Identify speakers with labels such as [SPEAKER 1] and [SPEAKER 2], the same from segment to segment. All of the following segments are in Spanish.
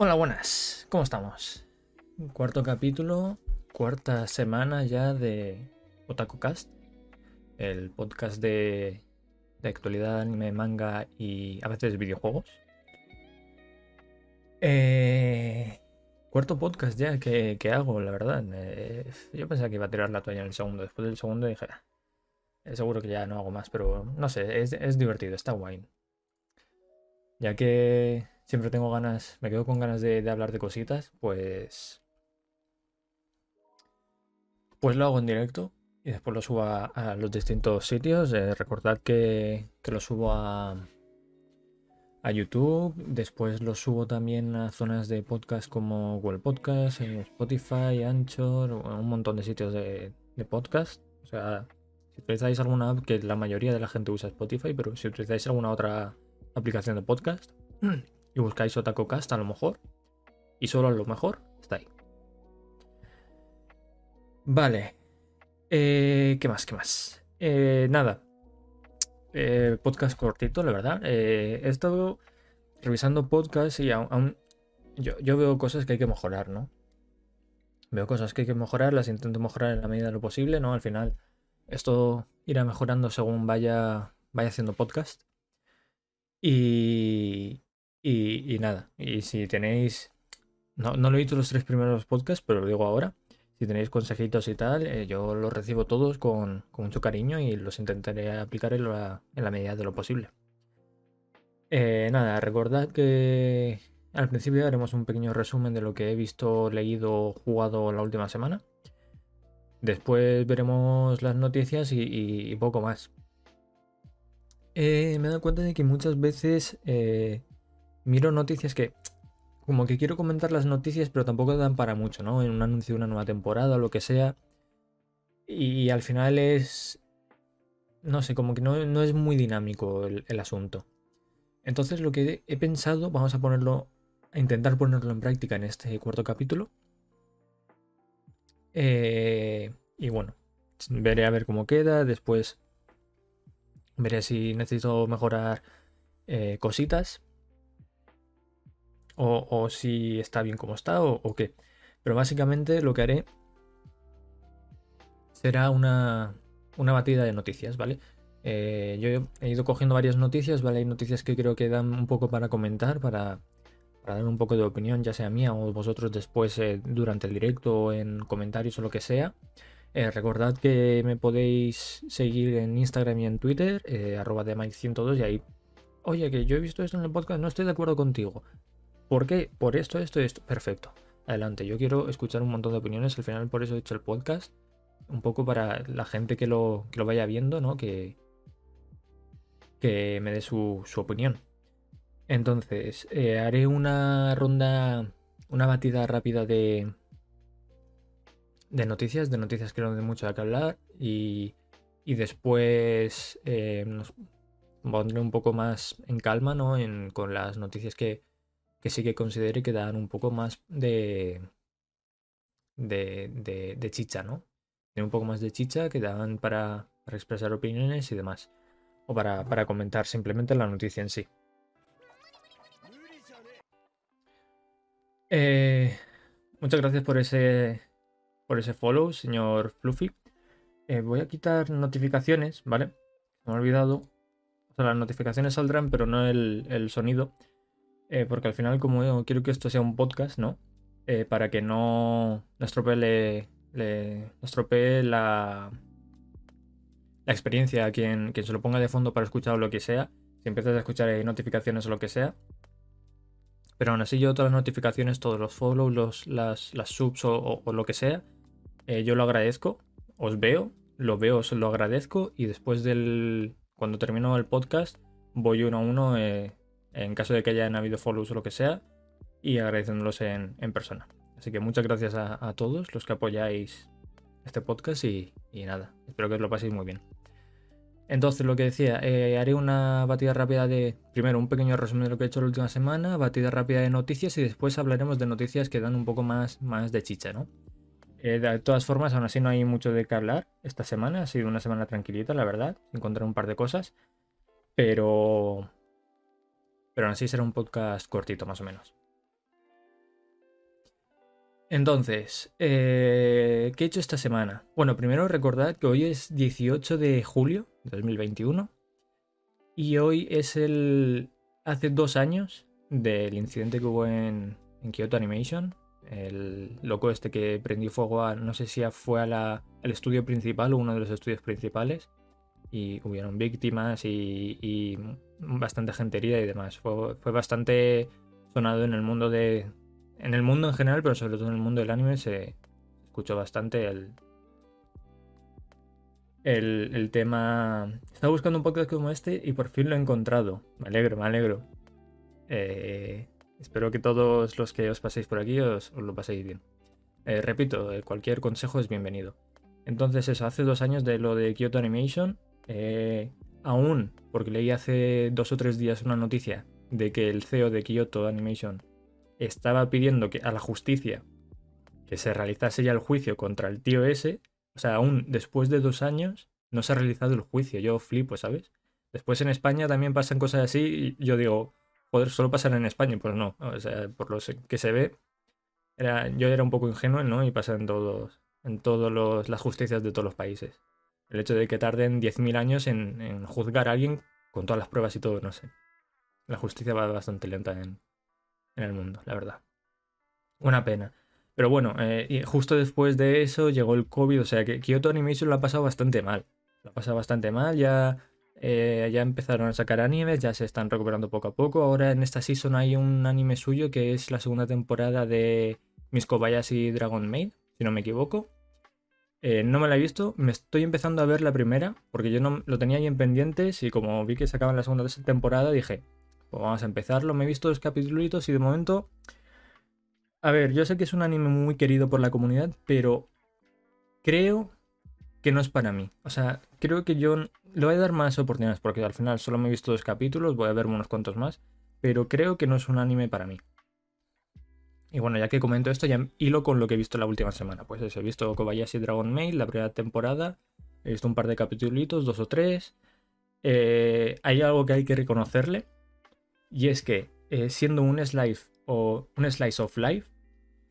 [SPEAKER 1] Hola, buenas. ¿Cómo estamos? Cuarto capítulo, cuarta semana ya de Otaku Cast, el podcast de, de actualidad, anime, manga y a veces videojuegos. Eh, cuarto podcast ya que, que hago, la verdad. Eh, yo pensaba que iba a tirar la toalla en el segundo. Después del segundo dije, "Ah, eh, seguro que ya no hago más, pero no sé, es, es divertido, está guay. Ya que siempre tengo ganas, me quedo con ganas de, hablar de cositas, pues. Pues lo hago en directo y después lo subo a, los distintos sitios. Eh, recordad que, que lo subo a, a YouTube, después lo subo también a zonas de podcast como Google Podcast, Spotify, Anchor, un montón de sitios de, de podcast. O sea, si utilizáis alguna app, que la mayoría de la gente usa Spotify, pero si utilizáis alguna otra aplicación de podcast y buscáis OtakuCast a lo mejor, y solo a lo mejor, está ahí. Vale. Eh, ¿Qué más? ¿Qué más? Eh, nada. Eh, podcast cortito, la verdad. He estado revisando podcasts y aún, aún- yo, yo veo cosas que hay que mejorar, ¿no? Veo cosas que hay que mejorar, las intento mejorar en la medida de lo posible, ¿no? Al final, esto irá mejorando según vaya, vaya haciendo podcast. Y, y, nada, y si tenéis, no, no lo he dicho los tres primeros podcasts, pero lo digo ahora. Si tenéis consejitos y tal, eh, yo los recibo todos con, con mucho cariño y los intentaré aplicar en la, en la medida de lo posible. Eh, nada, recordad que al principio haremos un pequeño resumen de lo que he visto, leído, jugado la última semana. Después veremos las noticias y, poco más. Eh, me he dado cuenta de que muchas veces miro noticias que como que quiero comentar las noticias, pero tampoco dan para mucho, ¿no? En un anuncio de una nueva temporada o lo que sea. Y al final es. No sé, como que no, no es muy dinámico el, asunto. Entonces lo que he pensado, vamos a ponerlo. A intentar ponerlo en práctica en este cuarto capítulo. Eh, y bueno, veré a ver cómo queda. Después veré si necesito mejorar eh, cositas o, si está bien como está o, qué. Pero básicamente lo que haré será una, una batida de noticias, ¿vale? Eh, yo he ido cogiendo varias noticias, ¿vale? Hay noticias que creo que dan un poco para comentar, para, dar un poco de opinión, ya sea mía o vosotros después eh, durante el directo o en comentarios o lo que sea. Eh, recordad que me podéis seguir en Instagram y en Twitter, eh, arroba de Mike102 y ahí, oye, que yo he visto esto en el podcast, no estoy de acuerdo contigo. ¿Por qué? Por esto, esto, esto. Perfecto. Adelante. Yo quiero escuchar un montón de opiniones. Al final, por eso he hecho el podcast. Un poco para la gente que lo, que lo vaya viendo, ¿no? Que, que me dé su, su opinión. Entonces, eh, haré una ronda, una batida rápida de, de noticias, de noticias que no de mucho de qué hablar. Y, y después eh, nos pondré un poco más en calma, ¿no? En, con las noticias que, que sí que considere que dan un poco más de, de, de, chicha, ¿no? Tienen un poco más de chicha que dan para, para expresar opiniones y demás. O para, para comentar simplemente la noticia en sí. Eh, muchas gracias por ese, por ese follow, señor Fluffy. Eh, voy a quitar notificaciones, ¿vale? Me he olvidado. O sea, las notificaciones saldrán, pero no el, el sonido. Eh, porque al final, como yo quiero que esto sea un podcast, ¿no? Eh, para que no no estropee, le- le- estropee la, la experiencia a quien, quien se lo ponga de fondo para escuchar o lo que sea. Si empiezas a escuchar eh, notificaciones o lo que sea. Pero aún así yo todas las notificaciones, todos los follows, las, subs o, lo que sea, yo lo agradezco. Os veo, lo veo, os lo agradezco y después del... Cuando termino el podcast voy uno a uno en caso de que hayan habido follows o lo que sea, y agradeciéndolos en, en persona. Así que muchas gracias a, a todos los que apoyáis este podcast y, y nada, espero que os lo paséis muy bien. Entonces, lo que decía, eh, haré una batida rápida de, primero, un pequeño resumen de lo que he hecho la última semana, batida rápida de noticias y después hablaremos de noticias que dan un poco más, más de chicha, ¿no? Eh, de todas formas, aún así no hay mucho de qué hablar esta semana, ha sido una semana tranquilita, la verdad, encontré un par de cosas, pero... Pero aún así será un podcast cortito, más o menos. Entonces, eh, ¿qué he hecho esta semana? Bueno, primero recordad que hoy es 18 de julio de 2021 y hoy es el... hace dos años del incidente que hubo en, en Kyoto Animation. El loco este que prendió fuego a, no sé si fue al estudio principal o uno de los estudios principales y hubieron víctimas y, bastante gente herida y demás. Fue, bastante sonado en el mundo de, en el mundo en general, pero sobre todo en el mundo del anime se escuchó bastante el, el, tema. Estaba buscando un podcast como este y por fin lo he encontrado. Me alegro, me alegro. Eh, espero que todos los que os paséis por aquí os, lo paséis bien. Eh, repito, eh, cualquier consejo es bienvenido. Entonces, eso, hace dos años de lo de Kyoto Animation. Aún, porque leí hace dos o tres días una noticia de que el CEO de Kyoto Animation estaba pidiendo que a la justicia que se realizase ya el juicio contra el tío ese. O sea, aún después de dos años no se ha realizado el juicio. Yo flipo, ¿sabes? Después en España también pasan cosas así y yo digo, solo pasar en España, pues no. O sea, por lo que se ve, yo era un poco ingenuo, ¿no? Y pasa en todos, en todas las justicias de todos los países. El hecho de que tarden 10.000 años en, juzgar a alguien con todas las pruebas y todo, no sé. La justicia va bastante lenta en, en el mundo, la verdad. Una pena. Pero bueno, eh, justo después de eso llegó el COVID, o sea que Kyoto Animation lo ha pasado bastante mal. Lo ha pasado bastante mal, ya, eh, ya empezaron a sacar animes, ya se están recuperando poco a poco. Ahora en esta season hay un anime suyo que es la segunda temporada de Miss Kobayashi Dragon Maid, si no me equivoco. Eh, no me la he visto, me estoy empezando a ver la primera, porque yo no lo tenía ahí en pendientes y como vi que sacaban la segunda temporada dije, pues vamos a empezarlo. Me he visto dos capítulos y de momento. A ver, yo sé que es un anime muy querido por la comunidad, pero creo que no es para mí. O sea, creo que yo le voy a dar más oportunidades porque al final solo me he visto dos capítulos, voy a ver unos cuantos más, pero creo que no es un anime para mí. Y bueno, ya que comento esto, ya hilo con lo que he visto la última semana. Pues he visto Kobayashi Dragon Mail, la primera temporada, he visto un par de capítulos, dos o tres. Eh, hay algo que hay que reconocerle, y es que eh, siendo un slice o un slice of life,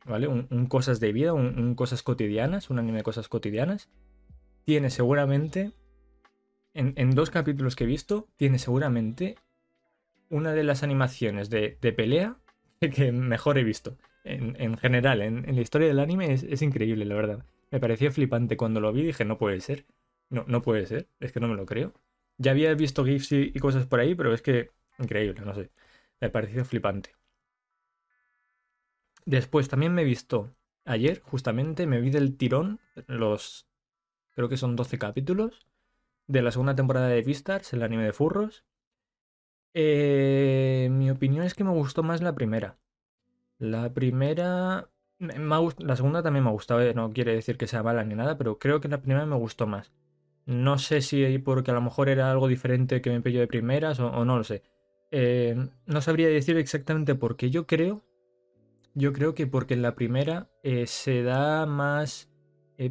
[SPEAKER 1] ¿vale? Un, cosas de vida, un, cosas cotidianas, un anime de cosas cotidianas, tiene seguramente, en, dos capítulos que he visto, tiene seguramente una de las animaciones de, pelea que mejor he visto. En, general, en, la historia del anime es, increíble, la verdad. Me pareció flipante cuando lo vi, dije, no puede ser. No, no puede ser, es que no me lo creo. Ya había visto GIFs y cosas por ahí, pero es que Increíble, no sé. Me pareció flipante. Después también me he visto ayer, justamente, me vi del tirón los. Creo que son 12 capítulos de la segunda temporada de Beastars, el anime de furros. Eh, mi opinión es que me gustó más la primera. La primera. la segunda también me ha gustado, eh, no quiere decir que sea mala ni nada, pero creo que la primera me gustó más. No sé si porque a lo mejor era algo diferente que me pilló de primeras o no lo sé. Eh, no sabría decir exactamente por qué. Yo creo. Yo creo que porque en la primera eh, se da más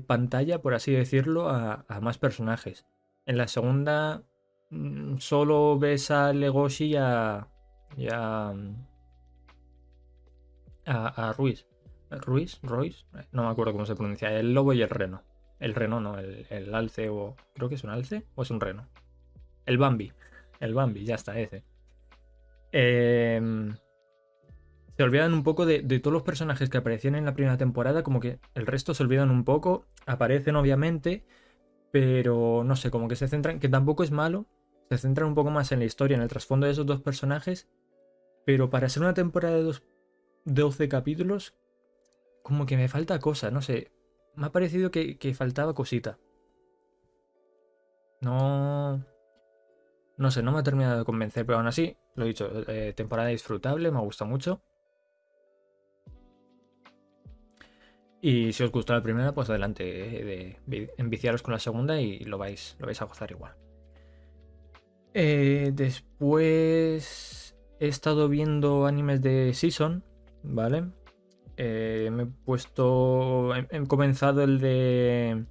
[SPEAKER 1] pantalla, por así decirlo, a, más personajes. En la segunda. Mm, solo ves a Legoshi y a. Y a, a, Ruiz. ¿Ruiz? ¿Royce? No me acuerdo cómo se pronuncia. El lobo y el reno. El reno no, el, el alce o. Creo que es un alce o es un reno. El Bambi. El Bambi, ya está, ese. Em, se olvidan un poco de, todos los personajes que aparecían en la primera temporada, como que el resto se olvidan un poco, aparecen obviamente, pero no sé, como que se centran, que tampoco es malo, se centran un poco más en la historia, en el trasfondo de esos dos personajes, pero para ser una temporada de 12 capítulos, como que me falta cosa, no sé, me ha parecido que faltaba cosita. No... No sé, no me ha terminado de convencer, pero aún así, lo he dicho, eh, temporada disfrutable, me gusta mucho. Y si os gustó la primera, pues adelante, eh, enviciaros con la segunda y lo vais, lo vais a gozar igual. Eh, después he estado viendo animes de Season, ¿vale? me he puesto. he, comenzado el de.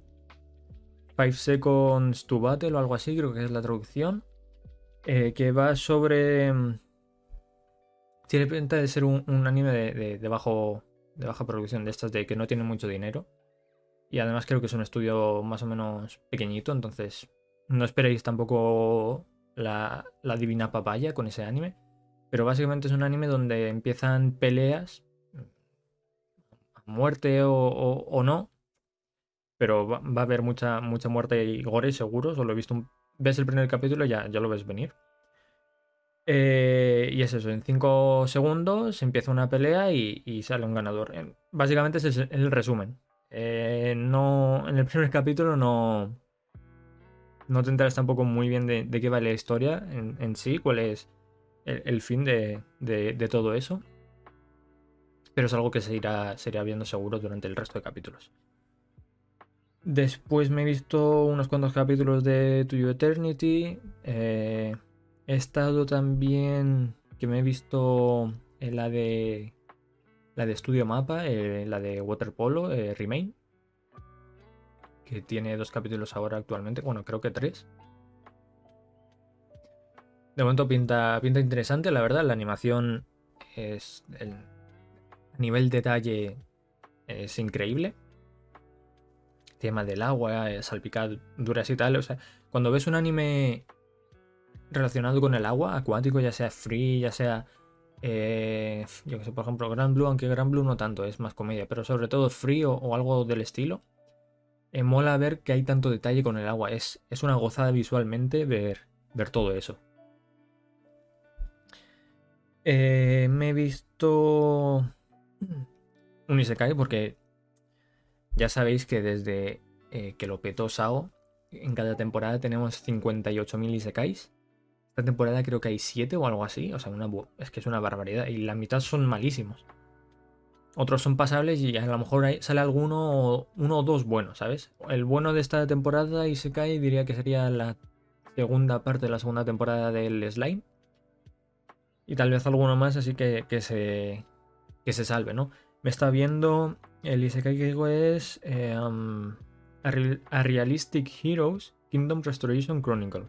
[SPEAKER 1] Five Seconds to Battle o algo así, creo que es la traducción. Eh, que va sobre... Mm, tiene pinta de ser un, anime de, bajo, de baja producción, de estas de que no tienen mucho dinero. Y además creo que es un estudio más o menos pequeñito, entonces no esperéis tampoco la, divina papaya con ese anime. Pero básicamente es un anime donde empiezan peleas a muerte o, no. Pero va, a haber mucha, mucha muerte y gore seguro. Solo he visto Ves el primer capítulo y ya, ya lo ves venir. Eh, y es eso, en 5 segundos empieza una pelea y, sale un ganador. Básicamente ese es el resumen. Eh, no, en el primer capítulo no, no te enteras tampoco muy bien de, qué va la historia en, sí, cuál es el, fin de, todo eso. Pero es algo que se irá, se viendo seguro durante el resto de capítulos. Después me he visto unos cuantos capítulos de To You Eternity. Eh, He estado también que me he visto en la de la de Studio Mapa, eh, la de Waterpolo, eh, Remain, que tiene dos capítulos ahora actualmente, bueno, creo que tres. De momento pinta, pinta interesante, la verdad, la animación es el nivel de detalle es increíble. tema del agua, eh, salpicaduras y tal, o sea, cuando ves un anime relacionado con el agua, acuático, ya sea free, ya sea. Eh, yo que sé, por ejemplo, Grand Blue, aunque Grand Blue no tanto, es más comedia, pero sobre todo free o, algo del estilo. Eh, mola ver que hay tanto detalle con el agua. Es, es una gozada visualmente ver, ver todo eso. Eh, me he visto un Isekai porque ya sabéis que desde que lo petó Sao, en cada temporada tenemos 58.000 Isekais. Esta temporada creo que hay 7 o algo así. O sea, es que es una barbaridad. Y la mitad son malísimos. Otros son pasables y a lo mejor sale alguno uno o dos buenos, ¿sabes? El bueno de esta temporada y diría que sería la segunda parte de la segunda temporada del Slime. Y tal vez alguno más, así que, que se, que se salve, ¿no? Me está viendo el Isekai que es eh, Realistic Heroes Kingdom Restoration Chronicle.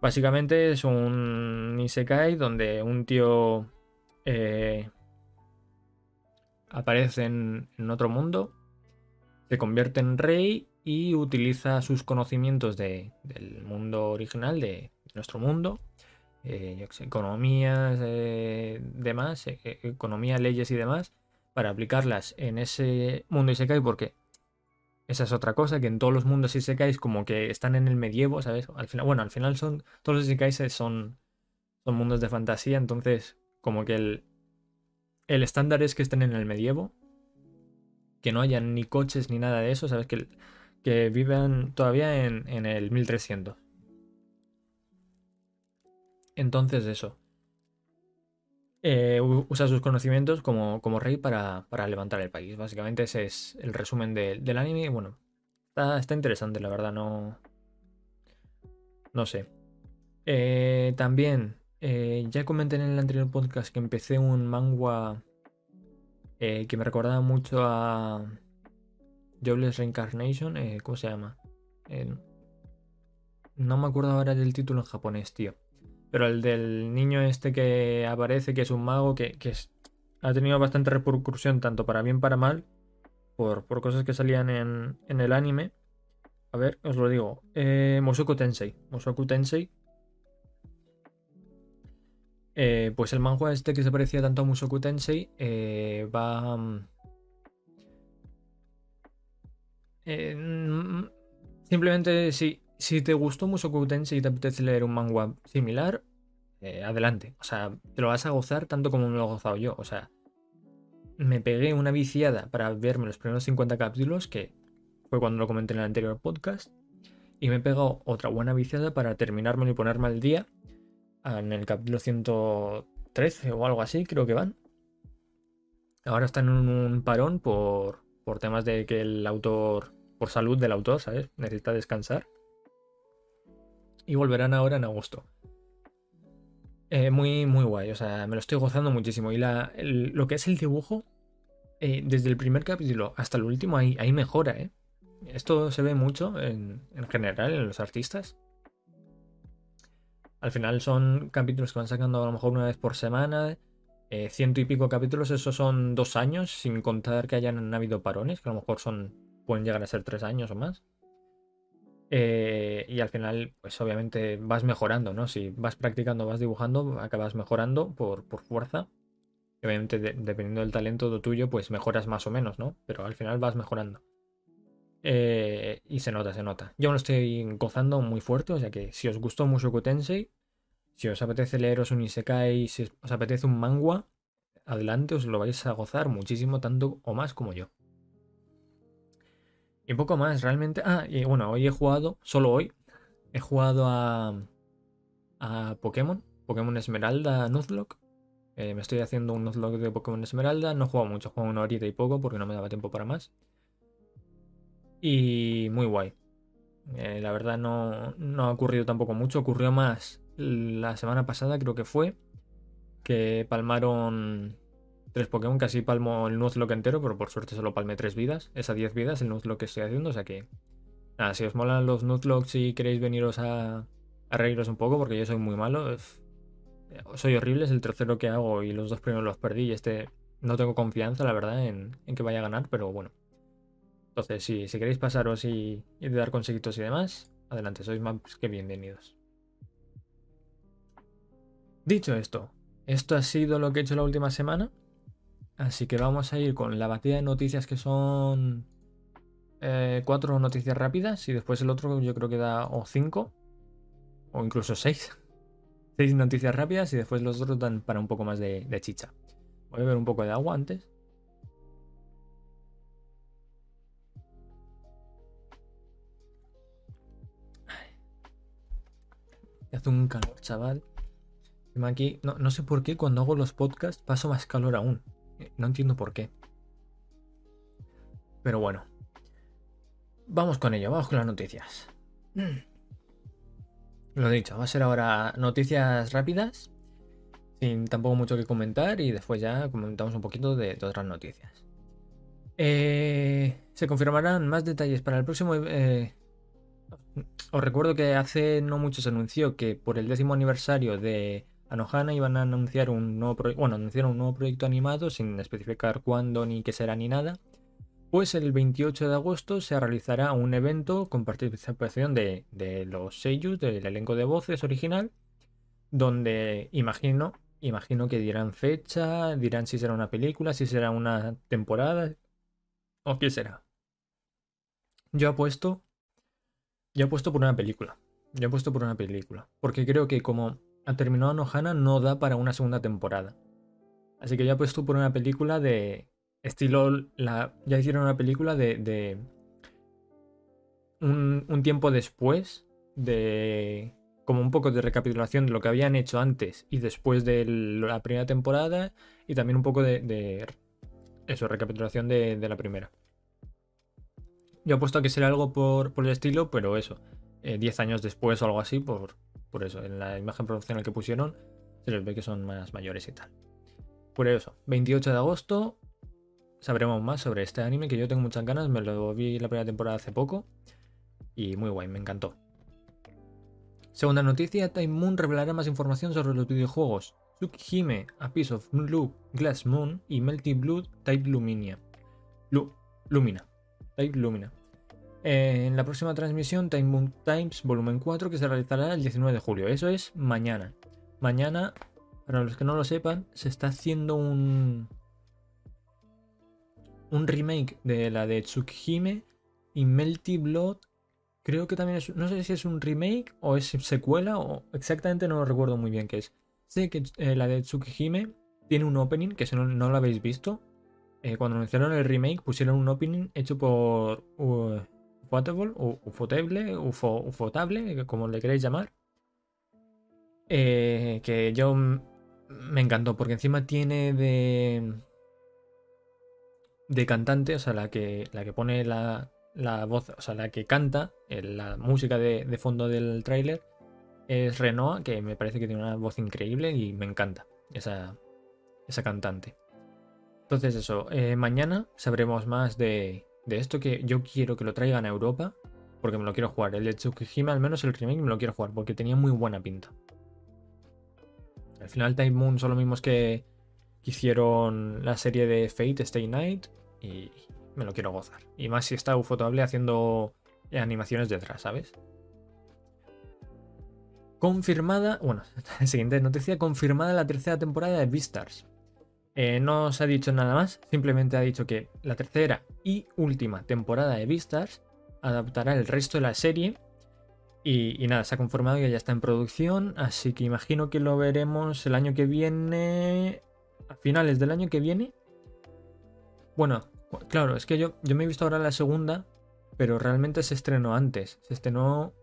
[SPEAKER 1] Básicamente es un Isekai donde un tío eh, aparece en, otro mundo, se convierte en rey y utiliza sus conocimientos del mundo original, de nuestro mundo, eh, economías, eh, demás, economía, leyes y demás, para aplicarlas en ese mundo Isekai porque esa es otra cosa, que en todos los mundos isekais como que están en el medievo, ¿sabes? Bueno, al final son todos los isekais son, son mundos de fantasía, entonces como que el, el estándar es que estén en el medievo, que no hayan ni coches ni nada de eso, ¿sabes? Que, que vivan todavía en, en el 1300. Entonces eso. Eh, usa sus conocimientos como, rey para, levantar el país. Básicamente ese es el resumen del anime. Bueno, está, interesante, la verdad, no. No sé. Eh, también, eh, ya comenté en el anterior podcast que empecé un manga que me recordaba mucho a Jobless Reincarnation. ¿Cómo se llama? no me acuerdo ahora del título en japonés, tío. Pero el del niño este que aparece, que es un mago, que, ha tenido bastante repercusión, tanto para bien para mal, por, cosas que salían en, el anime. A ver, os lo digo. Eh, Mosoku Tensei. Tensei. Eh, pues el manhua este que se parecía tanto a Musoku Tensei eh, va... Mm, eh, mm, simplemente sí, si te gustó Musoku Tensei y te apetece leer un manga similar, adelante. O sea, te lo vas a gozar tanto como me lo he gozado yo. O sea, me pegué una viciada para verme los primeros 50 capítulos, que fue cuando lo comenté en el anterior podcast. Y me he pegado otra buena viciada para terminármelo y ponerme al día en el capítulo 113 o algo así, creo que van. Ahora están en un parón por, por temas de que el autor, por salud del autor, ¿sabes? Necesita descansar y volverán ahora en agosto. Eh, muy, muy guay, o sea, me lo estoy gozando muchísimo. Y la, lo que es el dibujo, eh, desde el primer capítulo hasta el último, hay, hay mejora, ¿eh? Esto se ve mucho en, general en los artistas. Al final son capítulos que van sacando a lo mejor una vez por semana. eh, ciento y pico capítulos, esos son dos años, sin contar que hayan habido parones, que a lo mejor son pueden llegar a ser tres años o más. Eh, y al final, pues obviamente vas mejorando, ¿no? Si vas practicando, vas dibujando, acabas mejorando por, fuerza. Y obviamente, dependiendo del talento tuyo, pues mejoras más o menos, ¿no? Pero al final vas mejorando. Eh, y se nota, se nota. Yo me lo estoy gozando muy fuerte, o sea que si os gustó Mushoku Tensei, si os apetece leeros un Isekai, si os apetece un manga, adelante, os lo vais a gozar muchísimo, tanto o más como yo. Y poco más, realmente. Ah, y bueno, hoy he jugado, solo hoy, he jugado a, a Pokémon, Pokémon Esmeralda Nuzlocke. Eh, me estoy haciendo un Nuzlocke de Pokémon Esmeralda. No he jugado mucho, he jugado una horita y poco porque no me daba tiempo para más. Y muy guay. Eh, la verdad no, no ha ocurrido tampoco mucho. Ocurrió más la semana pasada, creo que fue. Que palmaron tres Pokémon, casi palmo el Nuzlocke entero, pero por suerte solo palmé tres vidas. Esas 10 vidas, el Nuzlocke que estoy haciendo, o sea que... Nada, si os molan los Nuzlocke, si queréis veniros a, a reíros un poco, porque yo soy muy malo. soy horrible, es el tercero que hago y los dos primeros los perdí y este no tengo confianza, la verdad, en, que vaya a ganar, pero bueno. Entonces, si, si queréis pasaros y, y dar consejitos y demás, adelante, sois más que bienvenidos. Dicho esto, esto ha sido lo que he hecho la última semana. Así que vamos a ir con la batida de noticias que son eh, cuatro noticias rápidas y después el otro yo creo que da o cinco o incluso seis. Seis noticias rápidas y después los otros dan para un poco más de, chicha. Voy a beber un poco de agua antes. Hace un calor, chaval. Aquí, no, no sé por qué cuando hago los podcasts paso más calor aún. No entiendo por qué. Pero bueno. Vamos con ello, vamos con las noticias. Lo dicho, va a ser ahora noticias rápidas, sin tampoco mucho que comentar, y después ya comentamos un poquito de, otras noticias. Eh, se confirmarán más detalles para el próximo... Eh, os recuerdo que hace no mucho se anunció que por el décimo aniversario de Anohana iban a anunciar un nuevo proyecto, bueno, anunciaron un nuevo proyecto animado sin especificar cuándo ni qué será ni nada. Pues el 28 de agosto se realizará un evento con participación de, los seiyus, del elenco de voces original, donde imagino, imagino que dirán fecha, dirán si será una película, si será una temporada o qué será. Yo apuesto, yo apuesto por una película. Yo apuesto por una película, porque creo que como ha terminado Nohana no da para una segunda temporada. Así que ya puesto por una película de estilo. La, ya hicieron una película de. un, tiempo después de. Como un poco de recapitulación de lo que habían hecho antes y después de la primera temporada. Y también un poco de. eso, recapitulación de, la primera. Yo he puesto a que será algo por, por el estilo, pero eso. 10 eh, años después o algo así, por, por eso, en la imagen promocional que pusieron, se les ve que son más mayores y tal. Por eso, 28 de agosto, sabremos más sobre este anime que yo tengo muchas ganas. Me lo vi la primera temporada hace poco. Y muy guay, me encantó. Segunda noticia, Time Moon revelará más información sobre los videojuegos Tsukihime, A Piece of Blue, Glass Moon y Melty Blood Type Luminia. Lumina. Type Lumina en la próxima transmisión Time Moon Times Volumen 4 que se realizará el 19 de julio. Eso es mañana. Mañana, para los que no lo sepan, se está haciendo un un remake de la de Tsukihime y Melty Blood. Creo que también es, no sé si es un remake o es secuela o exactamente no lo recuerdo muy bien qué es. Sé que eh, la de Tsukihime tiene un opening que si no, lo habéis visto. Eh, cuando anunciaron el remake pusieron un opening hecho por uh, Ufotable, Ufotable, Ufotable, como le queréis llamar. Eh, que yo me encantó, porque encima tiene de. de cantante, o sea, la que, la que pone la, la voz, o sea, la que canta, eh, la música de, fondo del tráiler, es Renoa, que me parece que tiene una voz increíble y me encanta esa, esa cantante. Entonces, eso, eh, mañana sabremos más de, de esto que yo quiero que lo traigan a Europa, porque me lo quiero jugar. El de Tsukihime, al menos el remake, me lo quiero jugar, porque tenía muy buena pinta. Al final, Time Moon son los mismos que, hicieron la serie de Fate Stay Night y me lo quiero gozar. Y más si está Ufotable haciendo animaciones detrás, ¿sabes? Confirmada, bueno, siguiente noticia, confirmada la tercera temporada de Beastars. Eh, no se ha dicho nada más, simplemente ha dicho que la tercera y última temporada de Beastars adaptará el resto de la serie. Y, nada, se ha confirmado que ya está en producción, así que imagino que lo veremos el año que viene, a finales del año que viene. Bueno, claro, es que yo, yo me he visto ahora la segunda, pero realmente se estrenó antes. Se estrenó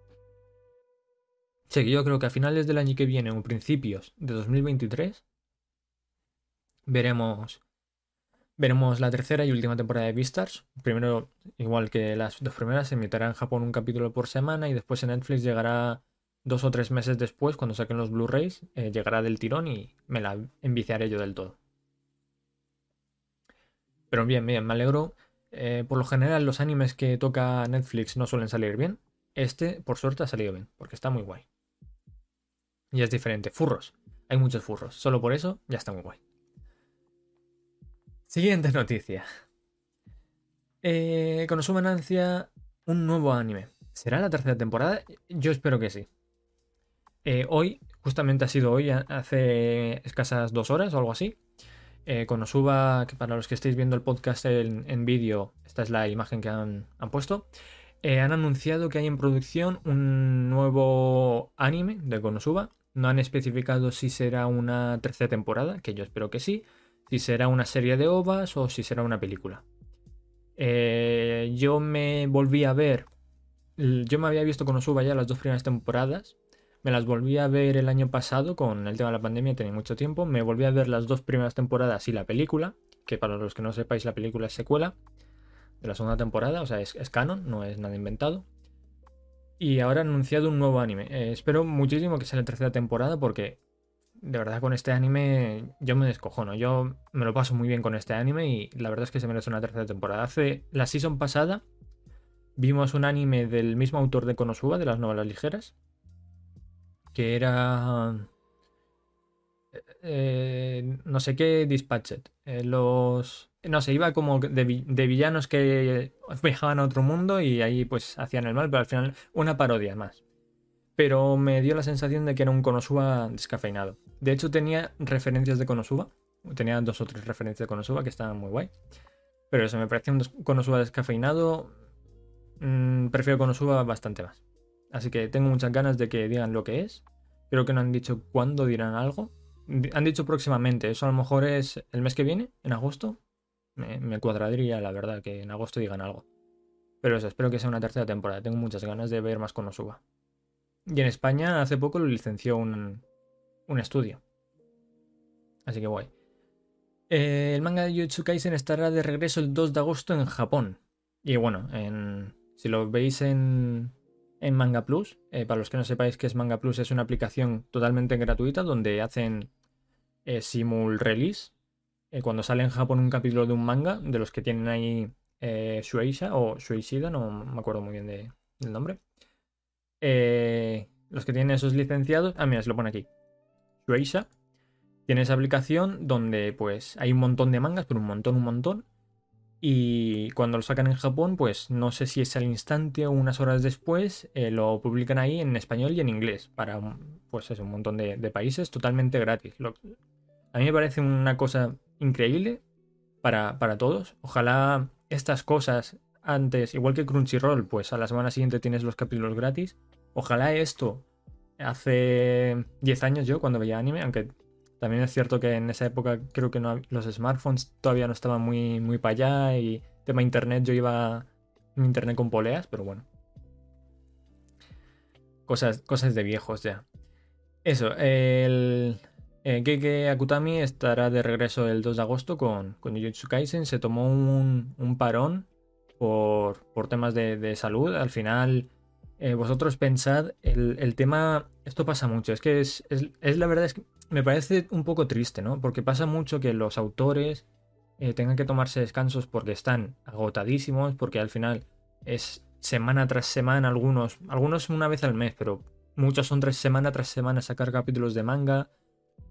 [SPEAKER 1] Sí, yo creo que a finales del año que viene o principios de 2023 veremos veremos la tercera y última temporada de Beastars. Primero, igual que las dos primeras, se emitirá en Japón un capítulo por semana y después en Netflix llegará dos o tres meses después, cuando saquen los Blu-rays, eh, llegará del tirón y me la enviciaré yo del todo. Pero bien, bien, me alegro. Eh, por lo general, los animes que toca Netflix no suelen salir bien. Este, por suerte, ha salido bien, porque está muy guay. Y es diferente. Furros. Hay muchos furros. Solo por eso ya está muy guay. Siguiente noticia. Eh, anuncia un nuevo anime. ¿Será la tercera temporada? Yo espero que sí. Eh, hoy, justamente ha sido hoy, hace escasas dos horas o algo así. Eh, Konosuba, que para los que estéis viendo el podcast en, vídeo, esta es la imagen que han, han puesto. Eh, han anunciado que hay en producción un nuevo anime de Konosuba no han especificado si será una tercera temporada, que yo espero que sí, si será una serie de ovas o si será una película. Eh, yo me volví a ver, yo me había visto con Osuba ya las dos primeras temporadas, me las volví a ver el año pasado con el tema de la pandemia, tenía mucho tiempo, me volví a ver las dos primeras temporadas y la película, que para los que no sepáis la película es secuela de la segunda temporada, o sea, es, canon, no es nada inventado. Y ahora han anunciado un nuevo anime. Eh, espero muchísimo que sea la tercera temporada porque de verdad con este anime yo me descojono. Yo me lo paso muy bien con este anime y la verdad es que se merece una tercera temporada. Hace la season pasada vimos un anime del mismo autor de Konosuba, de las novelas ligeras, que era... Eh, no sé qué Dispatched. Eh, los no sé, iba como de, villanos que viajaban a otro mundo y ahí pues hacían el mal, pero al final una parodia más. Pero me dio la sensación de que era un Konosuba descafeinado. De hecho tenía referencias de Konosuba, tenía dos o tres referencias de Konosuba que estaban muy guay. Pero eso me parecía un Konosuba descafeinado. Mm, prefiero Konosuba bastante más. Así que tengo muchas ganas de que digan lo que es. Creo que no han dicho cuándo dirán algo. Han dicho próximamente, eso a lo mejor es el mes que viene, en agosto, me, cuadraría, la verdad, que en agosto digan algo. Pero eso, espero que sea una tercera temporada. Tengo muchas ganas de ver más Konosuba. Y en España hace poco lo licenció un, un estudio. Así que guay. Eh, el manga de Jujutsu Kaisen estará de regreso el 2 de agosto en Japón. Y bueno, en, si lo veis en, en Manga Plus, eh, para los que no sepáis qué es Manga Plus, es una aplicación totalmente gratuita donde hacen eh, simul release cuando sale en Japón un capítulo de un manga, de los que tienen ahí Shueisha o Shueishida, no me acuerdo muy bien del nombre. Eh, los que tienen esos licenciados, ah, mira, se lo pone aquí. Shueisha tiene esa aplicación donde pues hay un montón de mangas, pero un montón, un montón. Y cuando lo sacan en Japón, pues no sé si es al instante o unas horas después, eh, lo publican ahí en español y en inglés para pues es un montón de, países totalmente gratis. a mí me parece una cosa increíble para, todos. Ojalá estas cosas antes, igual que Crunchyroll, pues a la semana siguiente tienes los capítulos gratis. Ojalá esto hace 10 años yo cuando veía anime, aunque también es cierto que en esa época creo que los smartphones todavía no estaban muy, muy para allá y tema internet yo iba internet con poleas, pero bueno. Cosas, cosas de viejos ya. Eso, el, eh, Akutami estará de regreso el 2 de agosto con, con Jujutsu Kaisen. Se tomó un, parón por, temas de, salud. Al final, eh, vosotros pensad, el, tema, esto pasa mucho, es que es, la verdad, es que me parece un poco triste, ¿no? Porque pasa mucho que los autores eh, tengan que tomarse descansos porque están agotadísimos, porque al final es semana tras semana, algunos, algunos una vez al mes, pero muchos son tres semana tras semana sacar capítulos de manga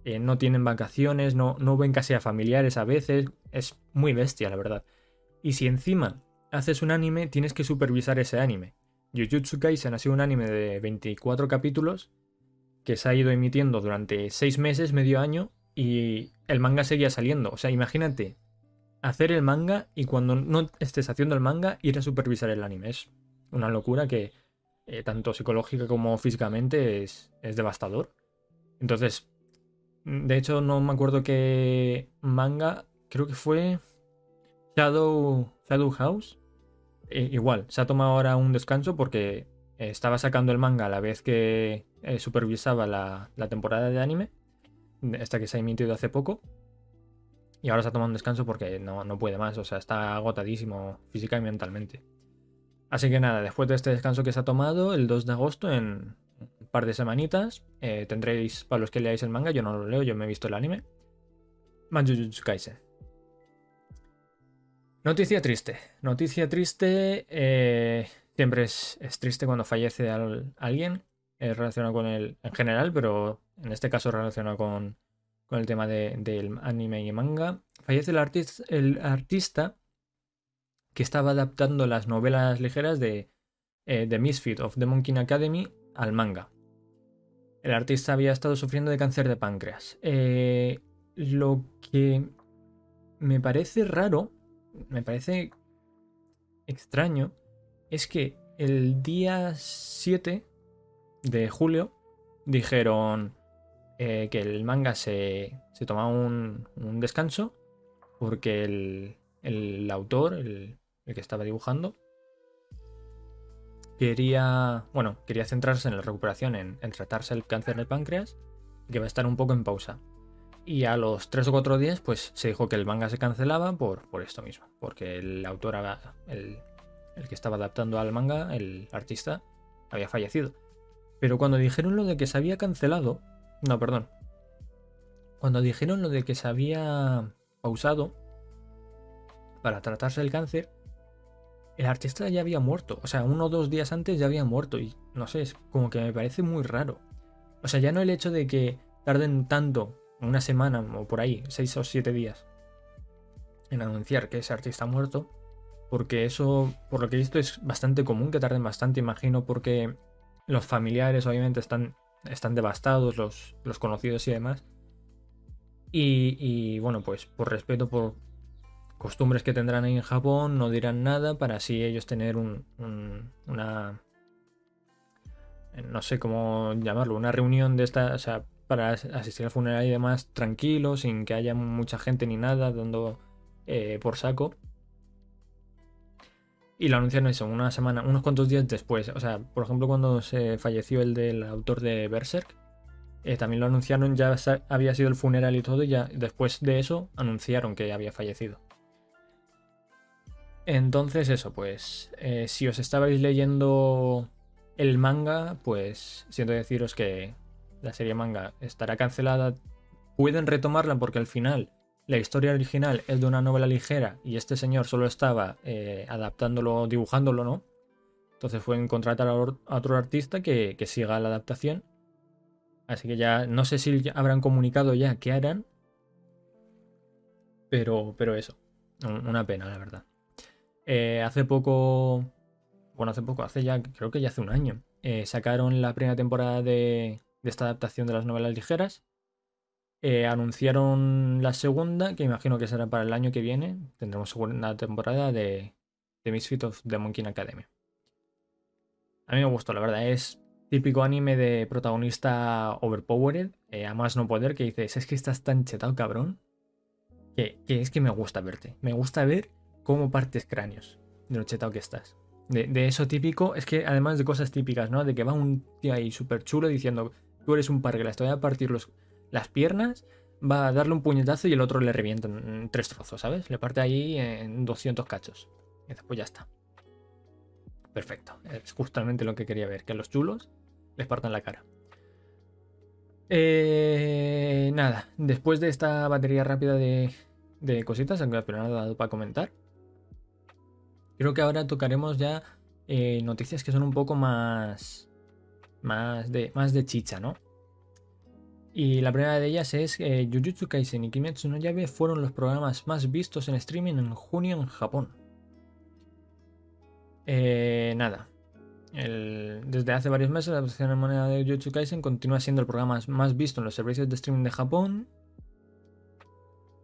[SPEAKER 1] eh, no tienen vacaciones, no, no ven casi a familiares a veces, es muy bestia, la verdad. Y si encima haces un anime, tienes que supervisar ese anime. Jujutsu Kaisen ha sido un anime de 24 capítulos que se ha ido emitiendo durante 6 meses, medio año, y el manga seguía saliendo. O sea, imagínate hacer el manga y cuando no estés haciendo el manga ir a supervisar el anime. Es una locura que eh, tanto psicológica como físicamente es, es devastador. Entonces, de hecho no me acuerdo qué manga, creo que fue Shadow, Shadow House. Eh, igual, se ha tomado ahora un descanso porque estaba sacando el manga a la vez que eh, supervisaba la, temporada de anime, esta que se ha emitido hace poco. Y ahora se ha tomado un descanso porque no, puede más, o sea, está agotadísimo física y mentalmente. Así que nada, después de este descanso que se ha tomado, el 2 de agosto, en un par de semanitas, eh, tendréis, para los que leáis el manga, yo no lo leo, yo me he visto el anime, Manjujutsu Kaisen. Noticia triste. Noticia triste. Eh, siempre es, triste cuando fallece alguien eh, relacionado con él en general, pero en este caso relacionado con, el tema del anime y manga. Fallece el, artista, el que estaba adaptando las novelas ligeras de eh, The Misfit of the Monkey Academy al manga. El artista había estado sufriendo de cáncer de páncreas. Lo que me parece raro, me parece extraño, es que el día 7 de julio dijeron, eh, que el manga se, se tomaba un, descanso porque el, autor, el, que estaba dibujando, quería, bueno, quería centrarse en la recuperación, en, tratarse el cáncer del páncreas, que va a estar un poco en pausa. Y a los 3 o 4 días, pues se dijo que el manga se cancelaba por, por esto mismo, porque el autor, el, el que estaba adaptando al manga, el artista, había fallecido. Pero cuando dijeron lo de que se había cancelado, no, perdón. Cuando dijeron lo de que se había pausado para tratarse el cáncer, el artista ya había muerto. O sea, uno o dos días antes ya había muerto. Y no sé, es como que me parece muy raro. O sea, ya no el hecho de que tarden tanto, una semana o por ahí, seis o siete días, en anunciar que ese artista ha muerto. Porque eso, por lo que he visto, es bastante común que tarden bastante, imagino, porque los familiares obviamente están están devastados los, los conocidos y demás. Y, bueno, pues por respeto por costumbres que tendrán ahí en Japón, no dirán nada para así ellos tener un, una... No sé cómo llamarlo, una reunión de esta, o sea, para asistir al funeral y demás tranquilo, sin que haya mucha gente ni nada dando eh, por saco. Y lo anunciaron eso, una semana, unos cuantos días después. O sea, por ejemplo, cuando se falleció el del autor de Berserk, eh, también lo anunciaron, ya había sido el funeral y todo, y ya después de eso anunciaron que había fallecido. Entonces, eso, pues, eh, si os estabais leyendo el manga, pues siento deciros que la serie manga estará cancelada. Pueden retomarla porque al final la historia original es de una novela ligera y este señor solo estaba eh, adaptándolo, dibujándolo, ¿no? Entonces fue contratar a, otro artista que, siga la adaptación. Así que ya no sé si habrán comunicado ya qué harán. Pero, pero eso. Una pena, la verdad. Eh, hace poco. Bueno, hace poco, hace ya, creo que ya hace un año. Eh, sacaron la primera temporada de, de esta adaptación de las novelas ligeras. Eh, anunciaron la segunda, que imagino que será para el año que viene. Tendremos segunda temporada de, de Misfit of the Monkey Academy. A mí me gustó, la verdad. Es típico anime de protagonista overpowered, eh, a más no poder, que dices, es que estás tan chetado, cabrón, que, es que me gusta verte. Me gusta ver cómo partes cráneos de lo chetado que estás. De, de, eso típico, es que además de cosas típicas, ¿no? De que va un tío ahí súper chulo diciendo, tú eres un parguelas, te voy a partir los las piernas, va a darle un puñetazo y el otro le revienta en tres trozos, ¿sabes? Le parte ahí en 200 cachos. Y después ya está. Perfecto. Es justamente lo que quería ver, que a los chulos les partan la cara. Eh, nada, después de esta batería rápida de, de cositas, aunque al final dado para comentar, creo que ahora tocaremos ya eh, noticias que son un poco más, más, de, más de chicha, ¿no? Y la primera de ellas es eh, Jujutsu Kaisen y Kimetsu no Yaiba fueron los programas más vistos en streaming en junio en Japón. Eh, nada. desde hace varios meses la adaptación en moneda de Jujutsu Kaisen continúa siendo el programa más visto en los servicios de streaming de Japón.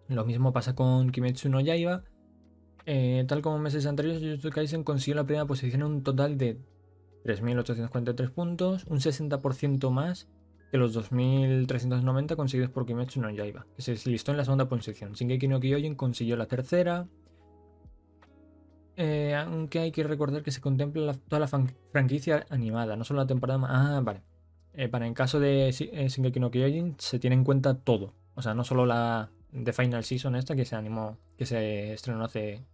[SPEAKER 1] Lo mismo pasa con Kimetsu no Yaiba. Eh, tal como meses anteriores, Jujutsu Kaisen consiguió la primera posición en un total de 3.843 puntos, un 60% más que los 2.390 conseguidos por Kimetsu no Yaiba, que se listó en la segunda posición. Shingeki no Kyojin consiguió la tercera, eh, aunque hay que recordar que se contempla toda la franquicia animada, no solo la temporada. Ah, vale. Eh, para en caso de eh, Shingeki no Kyojin se tiene en cuenta todo. O sea, no solo la de Final Season esta que se animó, que se estrenó hace.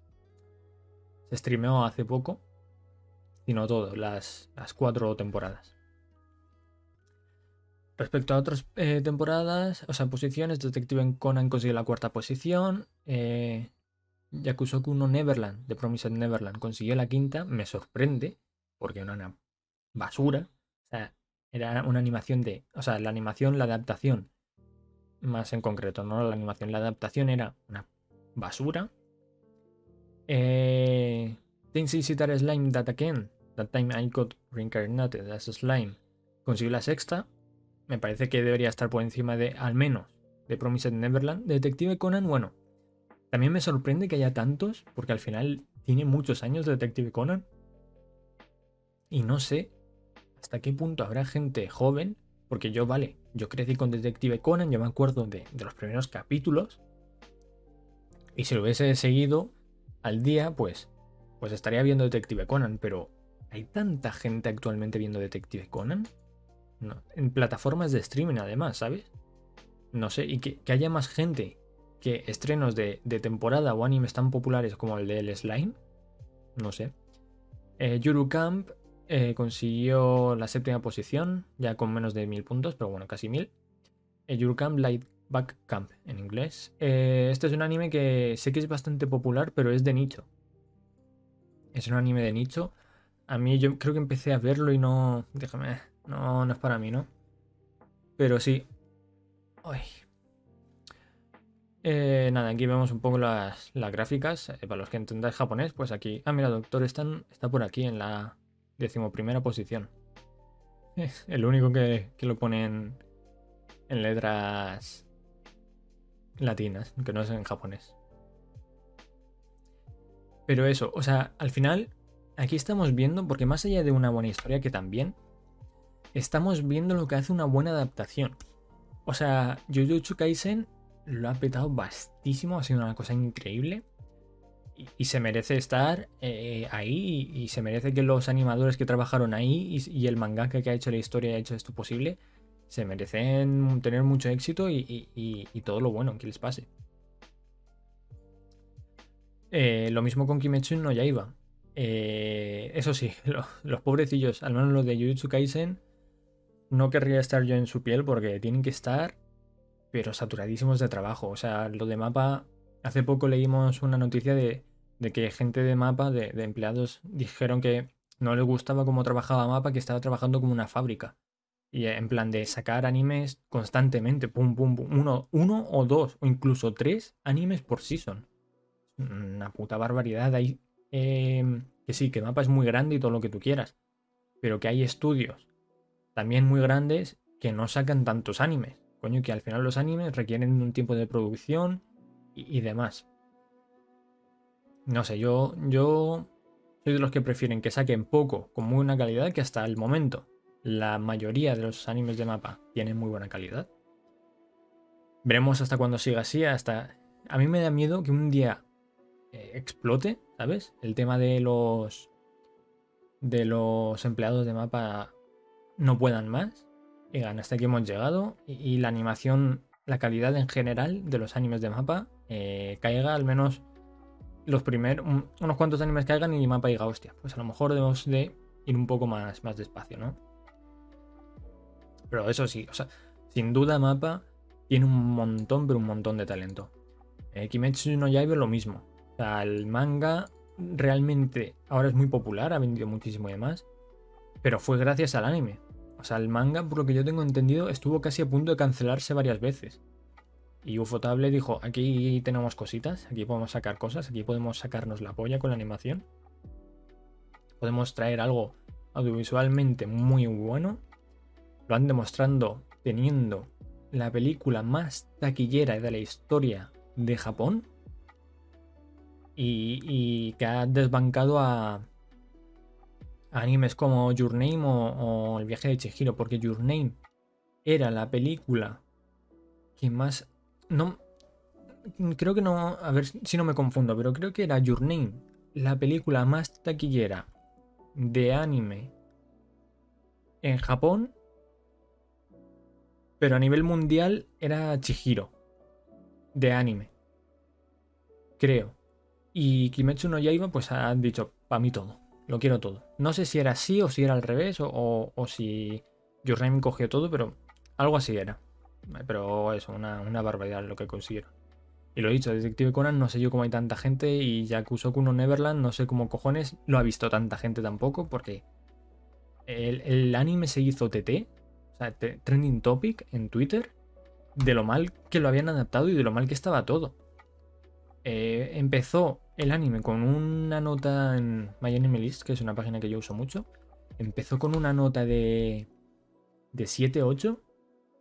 [SPEAKER 1] Se streameó hace poco. Sino todo, las, las cuatro temporadas. Respecto a otras temporadas, o sea, posiciones, Detective Conan consiguió la cuarta posición. Eh, Yakusoku no Neverland, de Promised Neverland, consiguió la quinta, me sorprende, porque era una basura. O sea, era una animación de. O sea, la animación, la adaptación, más en concreto, no la animación, la adaptación era una basura. Eh, Citar Slime Dataken, That Time I Got Reincarnated as Slime, consiguió la sexta. Me parece que debería estar por encima de, al menos, de Promised Neverland. Detective Conan, bueno, también me sorprende que haya tantos, porque al final tiene muchos años de Detective Conan. Y no sé hasta qué punto habrá gente joven, porque yo, vale, yo crecí con Detective Conan, yo me acuerdo de, los primeros capítulos. Y si lo hubiese seguido al día, pues, pues estaría viendo Detective Conan, pero ¿hay tanta gente actualmente viendo Detective Conan? En plataformas de streaming además, ¿sabes? No sé, y que, que haya más gente que estrenos de, temporada o animes tan populares como el de El Slime, no sé. Eh, Yuru Camp eh, consiguió la séptima posición, ya con menos de mil puntos, pero bueno, casi mil. Eh, Yuru Camp Light Back Camp en inglés. Eh, este es un anime que sé que es bastante popular, pero es de nicho. Es un anime de nicho. A mí yo creo que empecé a verlo y no. Déjame. No, no es para mí, ¿no? Pero sí. Ay, eh, nada, aquí vemos un poco las, gráficas. Eh, para los que entendáis japonés, pues aquí. Ah, mira, Doctor Stan está por aquí en la decimoprimera posición. el único que, lo pone en, letras latinas, que no es en japonés. Pero eso, o sea, al final, aquí estamos viendo, porque más allá de una buena historia, que también, estamos viendo lo que hace una buena adaptación. O sea, Jujutsu Kaisen lo ha petado bastísimo, ha sido una cosa increíble. Y, se merece estar eh, ahí y, se merece que los animadores que trabajaron ahí y, el mangaka que ha hecho la historia y ha hecho esto posible, se merecen tener mucho éxito y, todo lo bueno que les pase. Eh, lo mismo con Kimetsu no Yaiba. Eh, eso sí, los pobrecillos, al menos los de Jujutsu Kaisen, no querría estar yo en su piel porque tienen que estar pero saturadísimos de trabajo. O sea, lo de mapa, hace poco leímos una noticia de, que gente de mapa, de, empleados, dijeron que no les gustaba cómo trabajaba mapa, que estaba trabajando como una fábrica. Y en plan de sacar animes constantemente, pum, pum, pum, uno, uno o dos, o incluso tres animes por season. Una puta barbaridad. Hay, em, que sí, que mapa es muy grande y todo lo que tú quieras. Pero que hay estudios también muy grandes que no sacan tantos animes. Coño, que al final los animes requieren un tiempo de producción y, demás. No sé, yo, yo soy de los que prefieren que saquen poco con muy buena calidad que hasta el momento. La mayoría de los animes de mapa tienen muy buena calidad. Veremos hasta cuándo siga así, hasta... A mí me da miedo que un día eh, explote, ¿sabes? El tema de los... de los empleados de mapa no puedan más y hasta aquí hemos llegado. Y, la animación, la calidad en general de los animes de mapa eh, caiga al menos los primeros, unos cuantos animes caigan y mapa diga, hostia, pues a lo mejor debemos de ir un poco más, más despacio, ¿no? Pero eso sí, o sea, sin duda mapa tiene un montón, pero un montón de talento. Eh, Kimetsu no Yaiba lo mismo. O sea, el manga realmente ahora es muy popular, ha vendido muchísimo y demás, pero fue gracias al anime. O sea, el manga, por lo que yo tengo entendido, estuvo casi a punto de cancelarse varias veces. Y Ufotable dijo, aquí tenemos cositas, aquí podemos sacar cosas, aquí podemos sacarnos la polla con la animación. Podemos traer algo audiovisualmente muy bueno. Lo han demostrando teniendo la película más taquillera de la historia de Japón. Y, que ha desbancado a, animes como Your Name o, El viaje de Chihiro. Porque Your Name era la película que más no. Creo que no. A ver si no me confundo, pero creo que era Your Name, la película más taquillera de anime en Japón. Pero a nivel mundial era Chihiro. De anime. Creo. Y Kimetsu no Yaiba, pues han dicho, para mí todo. Lo quiero todo. No sé si era así o si era al revés o, o si Your cogió todo, pero algo así era. Pero eso, una, una barbaridad lo que consiguieron. Y lo he dicho, Detective Conan no sé yo cómo hay tanta gente y Yakusoku no Neverland no sé cómo cojones lo ha visto tanta gente tampoco porque el, anime se hizo TT, o sea, trending topic en Twitter de lo mal que lo habían adaptado y de lo mal que estaba todo. Eh, empezó el anime con una nota en MyAnimeList, que es una página que yo uso mucho. Empezó con una nota de, de 7-8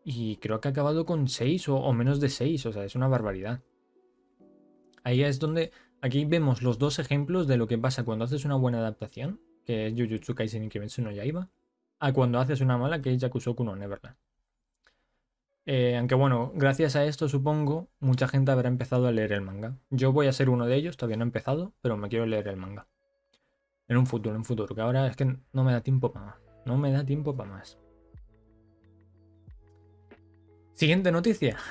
[SPEAKER 1] y creo que ha acabado con 6 o, menos de 6, o sea, es una barbaridad. Ahí es donde, aquí vemos los dos ejemplos de lo que pasa cuando haces una buena adaptación, que es Jujutsu Kaisen y Kimetsu no Yaiba, a cuando haces una mala, que es Yakusoku no Neverland. Eh, aunque bueno, gracias a esto supongo, mucha gente habrá empezado a leer el manga. Yo voy a ser uno de ellos, todavía no he empezado, pero me quiero leer el manga. En un futuro, en un futuro, que ahora es que no me da tiempo para más. No me da tiempo para más. Siguiente noticia.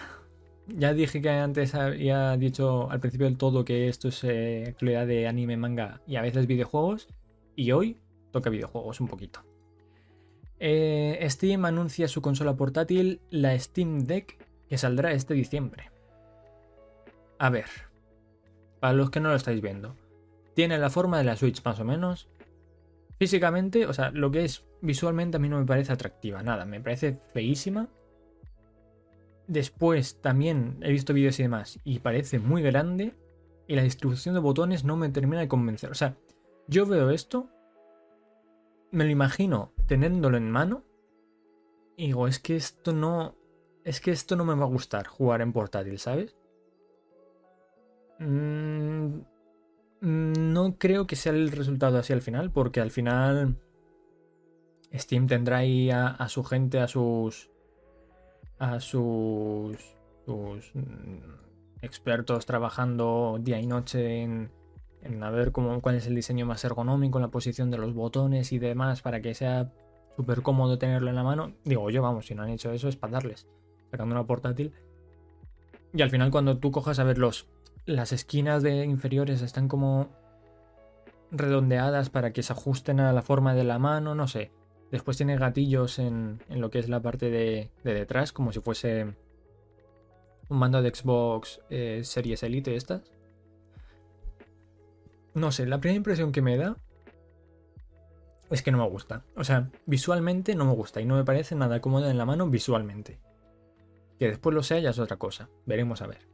[SPEAKER 1] Ya dije que antes había dicho al principio del todo que esto es eh, actualidad de anime, manga y a veces videojuegos. Y hoy toca videojuegos un poquito. Eh, Steam anuncia su consola portátil, la Steam Deck, que saldrá este diciembre. A ver, para los que no lo estáis viendo, tiene la forma de la Switch más o menos. Físicamente, o sea, lo que es visualmente a mí no me parece atractiva, nada, me parece feísima Después también he visto vídeos y demás y parece muy grande y la distribución de botones no me termina de convencer. O sea, yo veo esto, me lo imagino teniéndolo en mano y digo, es que esto no... Es que esto no me va a gustar jugar en portátil, ¿sabes? Mm, no creo que sea el resultado así al final, porque al final Steam tendrá ahí a su gente, a sus a sus, mm, expertos trabajando día y noche en, a ver cómo, cuál es el diseño más ergonómico, la posición de los botones y demás para que sea súper cómodo tenerlo en la mano. Digo yo, vamos, si no han hecho eso es para darles, sacando una portátil. Y al final cuando tú cojas a ver los, las esquinas de inferiores están como redondeadas para que se ajusten a la forma de la mano, no sé. Después tiene gatillos en, lo que es la parte de, detrás, como si fuese un mando de Xbox eh, Series Elite estas. No sé, la primera impresión que me da es que no me gusta. O sea, visualmente no me gusta y no me parece nada cómoda en la mano visualmente. Que después lo sea ya es otra cosa. Veremos a ver.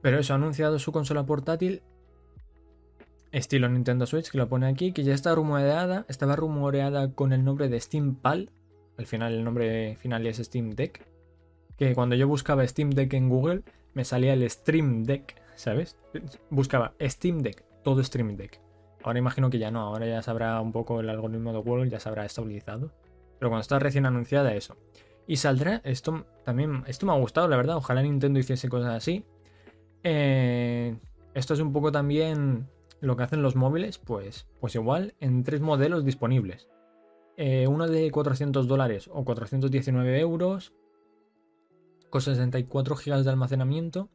[SPEAKER 1] Pero eso, ha anunciado su consola portátil estilo Nintendo Switch, que lo pone aquí, que ya está rumoreada, estaba rumoreada con el nombre de Steam Pal, al final el nombre final es Steam Deck, que cuando yo buscaba Steam Deck en Google me salía el Stream Deck, ¿sabes? Buscaba Steam Deck, todo Stream Deck. Ahora imagino que ya no, ahora ya sabrá un poco el algoritmo de Google, ya se habrá estabilizado. Pero cuando está recién anunciada eso. Y saldrá, esto también, esto me ha gustado, la verdad, ojalá Nintendo hiciese cosas así. Eh, esto es un poco también lo que hacen los móviles, pues, pues igual en tres modelos disponibles. Eh, uno de 400 dólares o 419 euros con 64 GB de almacenamiento.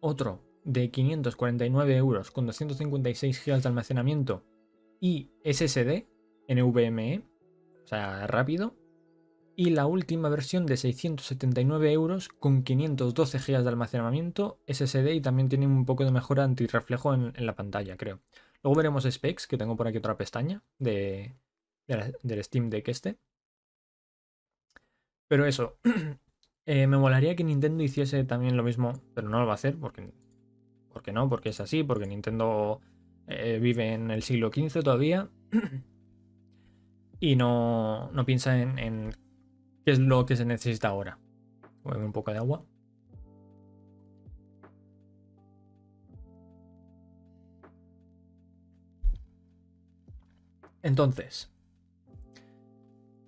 [SPEAKER 1] Otro de 549 euros con 256 GB de almacenamiento y SSD NVMe, o sea, rápido y la última versión de 679 euros con 512 GB de almacenamiento SSD y también tiene un poco de mejora antirreflejo en, en la pantalla, creo. Luego veremos specs, que tengo por aquí otra pestaña de, del Steam Deck este. Pero eso, eh, me molaría que Nintendo hiciese también lo mismo, pero no lo va a hacer porque, porque no, porque es así, porque Nintendo eh, vive en el siglo XV todavía y no, no piensa en, en, qué es lo que se necesita ahora. Voy a beber un poco de agua. Entonces,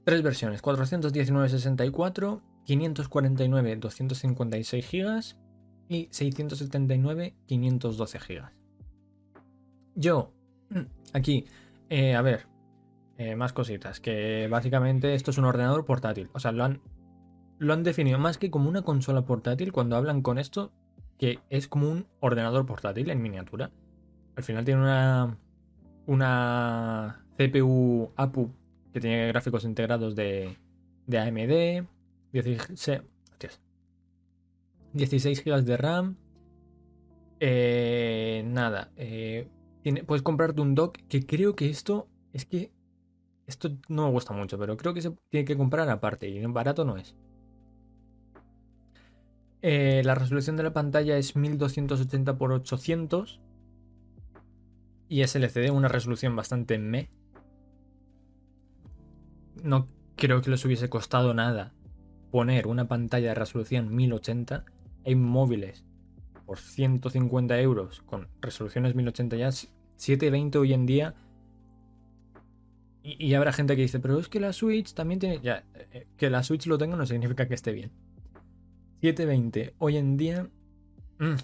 [SPEAKER 1] tres versiones, 419-64, 549-256 GB y 679-512 GB. Yo, aquí, eh, a ver, eh, más cositas, que básicamente esto es un ordenador portátil, o sea, lo han, lo han definido más que como una consola portátil cuando hablan con esto, que es como un ordenador portátil en miniatura. Al final tiene una, una CPU APU que tiene gráficos integrados de, de AMD, 16, 16 GB de RAM. Eh, nada, eh, puedes comprarte un dock que creo que esto es que esto no me gusta mucho, pero creo que se tiene que comprar aparte y barato no es. Eh, la resolución de la pantalla es 1280 x 800 y es LCD, una resolución bastante me no creo que les hubiese costado nada poner una pantalla de resolución 1080. Hay móviles por 150 euros con resoluciones 1080 ya, 720 hoy en día. Y, habrá gente que dice, pero es que la Switch también tiene. Ya, eh, que la Switch lo tenga no significa que esté bien. 720 hoy en día. Mmm,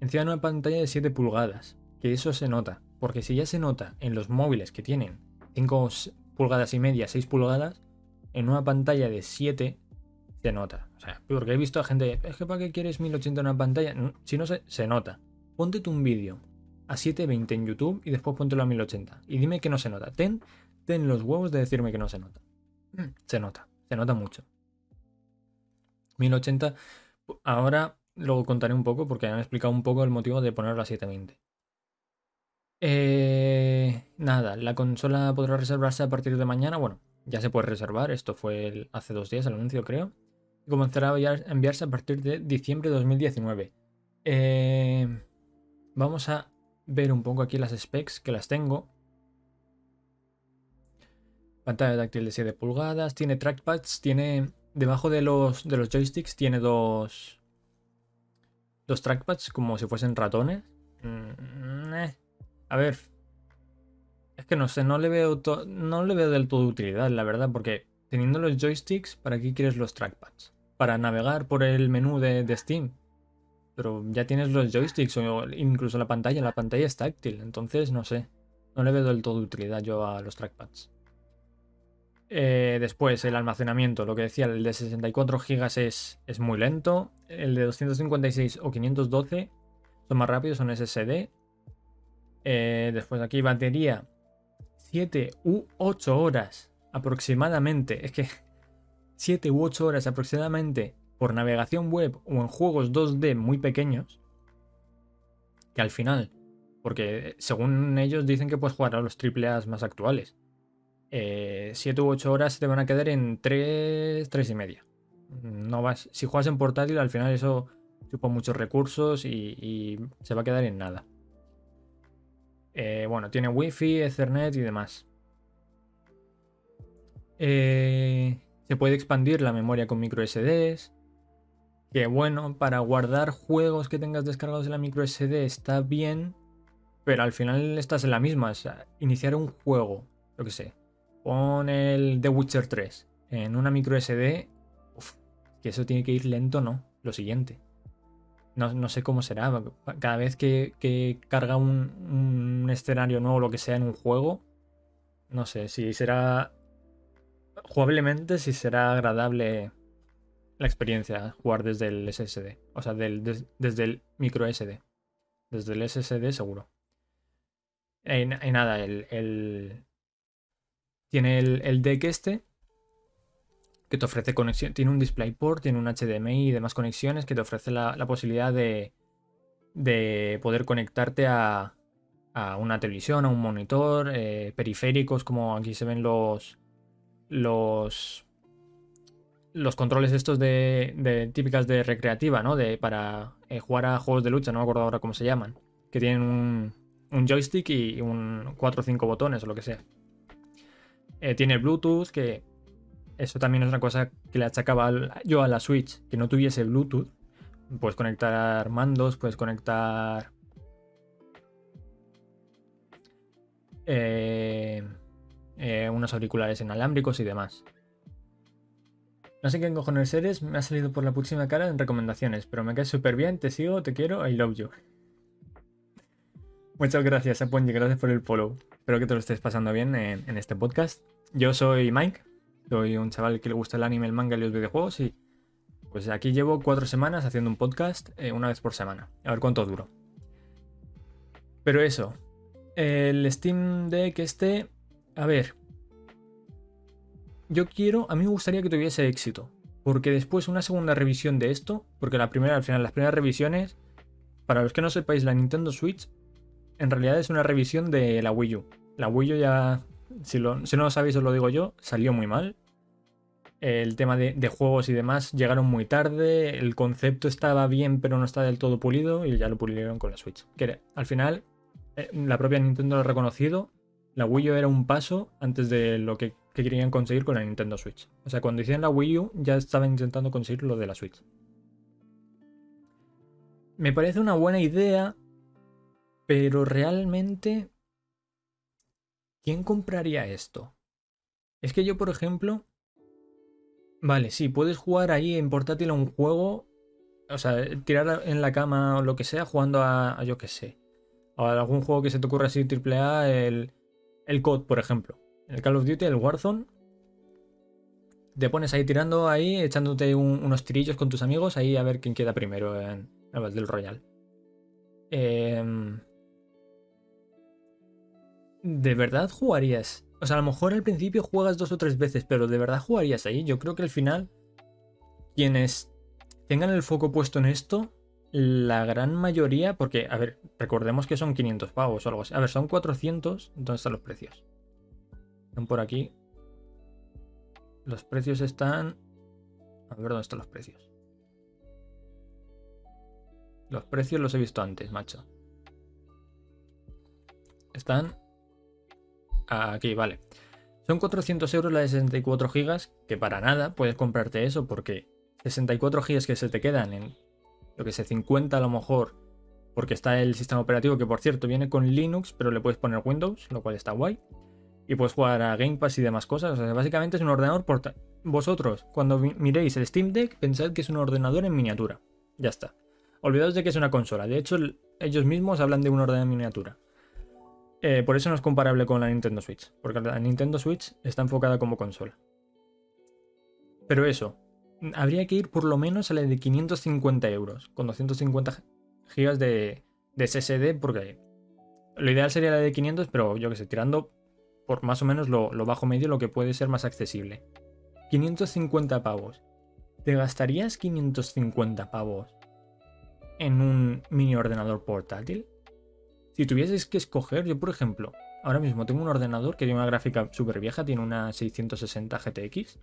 [SPEAKER 1] encima de una pantalla de 7 pulgadas. Que eso se nota. Porque si ya se nota en los móviles que tienen 5 pulgadas y media, 6 pulgadas, en una pantalla de 7 se nota. O sea, porque he visto a gente, es que para qué quieres 1080 en una pantalla, si no se, se nota. Ponte un vídeo a 720 en YouTube y después póntelo a 1080 y dime que no se nota. Ten, ten los huevos de decirme que no se nota. Mm. Se nota, se nota mucho. 1080, ahora luego contaré un poco porque han explicado un poco el motivo de ponerlo a 720. Eh, nada, la consola podrá reservarse a partir de mañana. Bueno, ya se puede reservar. Esto fue hace dos días el anuncio, creo. Y comenzará a enviarse a partir de diciembre de 2019. Eh, vamos a ver un poco aquí las specs que las tengo. Pantalla táctil de 7 pulgadas. Tiene trackpads. Tiene. Debajo de los, de los joysticks tiene dos. Dos trackpads como si fuesen ratones. Mm, eh. A ver. Es que no sé, no le veo, no le veo del todo utilidad, la verdad, porque teniendo los joysticks, ¿para qué quieres los trackpads? Para navegar por el menú de, Steam. Pero ya tienes los joysticks o incluso la pantalla. La pantalla es táctil, entonces no sé. No le veo del todo utilidad yo a los trackpads. Eh, después, el almacenamiento, lo que decía, el de 64 GB es, es muy lento. El de 256 o 512 son más rápidos, son SSD. Eh, después aquí batería 7 u 8 horas aproximadamente. Es que 7 u 8 horas aproximadamente por navegación web o en juegos 2D muy pequeños. Que al final, porque según ellos dicen que puedes jugar a los AAA más actuales. 7 eh, u 8 horas te van a quedar en 3, 3 y media. No vas, si juegas en portátil, al final eso chupa muchos recursos y se va a quedar en nada. Eh, bueno, tiene Wi-Fi, Ethernet y demás. Eh, se puede expandir la memoria con micro SDs. Que bueno, para guardar juegos que tengas descargados en la micro SD está bien. Pero al final estás en la misma. O sea, iniciar un juego, lo que sé. Pon el The Witcher 3 en una micro SD. Uf, que eso tiene que ir lento, ¿no? Lo siguiente. No, sé cómo será. Cada vez que, carga un, escenario nuevo, lo que sea, en un juego, no sé si será jugablemente, si será agradable la experiencia jugar desde el SSD. O sea, desde el micro SD. Desde el SSD seguro. Y, nada, el, tiene el, el deck este que te ofrece conexión, tiene un DisplayPort, tiene un HDMI y demás conexiones que te ofrece la, posibilidad de, de, poder conectarte a, a, una televisión, a un monitor, eh, periféricos como aquí se ven los, los los controles estos de, típicas de recreativa, ¿no? De, para eh, jugar a juegos de lucha, no me acuerdo ahora cómo se llaman. Que tienen un, un joystick y un 4 o 5 botones o lo que sea. Eh, tiene Bluetooth, que eso también es una cosa que le achacaba yo a la Switch, que no tuviese Bluetooth. Puedes conectar mandos, puedes conectar... Eh, unos auriculares inalámbricos y demás. No sé qué cojones eres, me ha salido por la próxima cara en recomendaciones, pero me caes súper bien, te sigo, te quiero, I love you. Muchas gracias, Aponji, gracias por el follow. Espero que te lo estés pasando bien en, este podcast. Yo soy Mike, soy un chaval que le gusta el anime, el manga y los videojuegos y pues aquí llevo cuatro semanas haciendo un podcast eh, una vez por semana. A ver cuánto duro. Pero eso, el Steam Deck este, a ver, yo quiero, a mí me gustaría que tuviese éxito. Porque después una segunda revisión de esto, porque la primera, al final, las primeras revisiones, para los que no sepáis, la Nintendo Switch en realidad es una revisión de la Wii U. La Wii U ya, si, no lo sabéis os lo digo yo, salió muy mal. El tema de, juegos y demás llegaron muy tarde, el concepto estaba bien pero no está del todo pulido y ya lo pulieron con la Switch. Al final, eh, la propia Nintendo lo ha reconocido, la Wii U era un paso antes de lo que que querían conseguir con la Nintendo Switch. O sea, cuando hicieron la Wii U ya estaban intentando conseguir lo de la Switch. Me parece una buena idea, pero realmente... ¿Quién compraría esto? Es que yo, por ejemplo... Vale, sí, puedes jugar ahí en portátil a un juego, o sea, tirar en la cama o lo que sea, jugando a, yo qué sé, a algún juego que se te ocurra así AAA, el, el COD, por ejemplo el Call of Duty, el Warzone, te pones ahí tirando ahí, echándote unos tirillos con tus amigos ahí a ver quién queda primero en el Battle Royale. Em, ¿De verdad jugarías? O sea, a lo mejor al principio juegas dos o tres veces, pero ¿de verdad jugarías ahí? Yo creo que al final, quienes tengan el foco puesto en esto, la gran mayoría, porque, a ver, recordemos que son 500 pavos o algo así. A ver, son 400, ¿dónde están los precios? Están por aquí. Los precios están... A ver dónde están los precios. Los precios los he visto antes, macho. Están... Aquí, vale. Son 400 euros la de 64 gigas, que para nada puedes comprarte eso porque 64 gigas que se te quedan en, lo que sé, 50 a lo mejor, porque está el sistema operativo que por cierto viene con Linux, pero le puedes poner Windows, lo cual está guay y puedes jugar a Game Pass y demás cosas. O sea, básicamente es un ordenador portátil. Vosotros, cuando miréis el Steam Deck, pensad que es un ordenador en miniatura. Ya está. Olvidaos de que es una consola. De hecho, ellos mismos hablan de un ordenador en miniatura. Eh, por eso no es comparable con la Nintendo Switch. Porque la Nintendo Switch está enfocada como consola. Pero eso, habría que ir por lo menos a la de 550 euros. Con 250 GB de, de SSD. Porque lo ideal sería la de 500, pero yo que sé, tirando por más o menos lo, bajo medio, lo que puede ser más accesible. 550 pavos. ¿Te gastarías 550 pavos en un mini ordenador portátil? Si tuvieses que escoger, yo por ejemplo, ahora mismo tengo un ordenador que tiene una gráfica súper vieja, tiene una 660 GTX,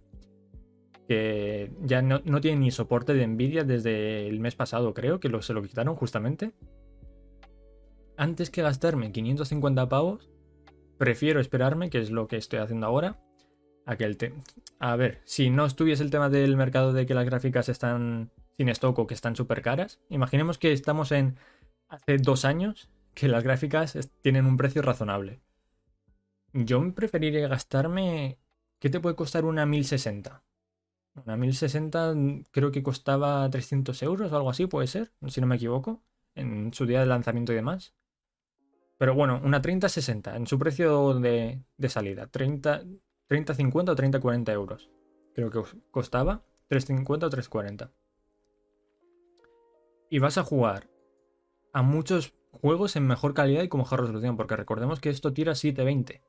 [SPEAKER 1] que ya no, tiene ni soporte de Nvidia desde el mes pasado, creo, que lo, se lo quitaron justamente. Antes que gastarme 550 pavos, Prefiero esperarme, que es lo que estoy haciendo ahora, a que el A ver, si no estuviese el tema del mercado de que las gráficas están sin stock o que están súper caras, imaginemos que estamos en hace dos años que las gráficas tienen un precio razonable. Yo preferiría gastarme... ¿Qué te puede costar una 1060? Una 1060 creo que costaba 300 euros o algo así, puede ser, si no me equivoco, en su día de lanzamiento y demás. Pero bueno, una 3060 en su precio de, salida. 30, 50 o 30, 40 euros. Creo que costaba 350 o 340. Y vas a jugar a muchos juegos en mejor calidad y con mejor resolución. Porque recordemos que esto tira 720.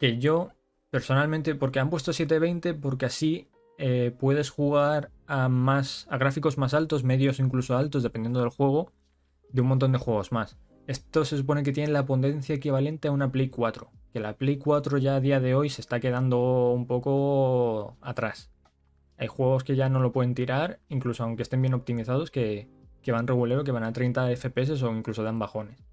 [SPEAKER 1] Que yo, personalmente, porque han puesto 720, porque así eh, puedes jugar a más. a gráficos más altos, medios incluso altos, dependiendo del juego, de un montón de juegos más. Esto se supone que tiene la potencia equivalente a una Play 4. Que la Play 4 ya a día de hoy se está quedando un poco atrás. Hay juegos que ya no lo pueden tirar, incluso aunque estén bien optimizados, que, que van regulero, que van a 30 FPS o incluso dan bajones.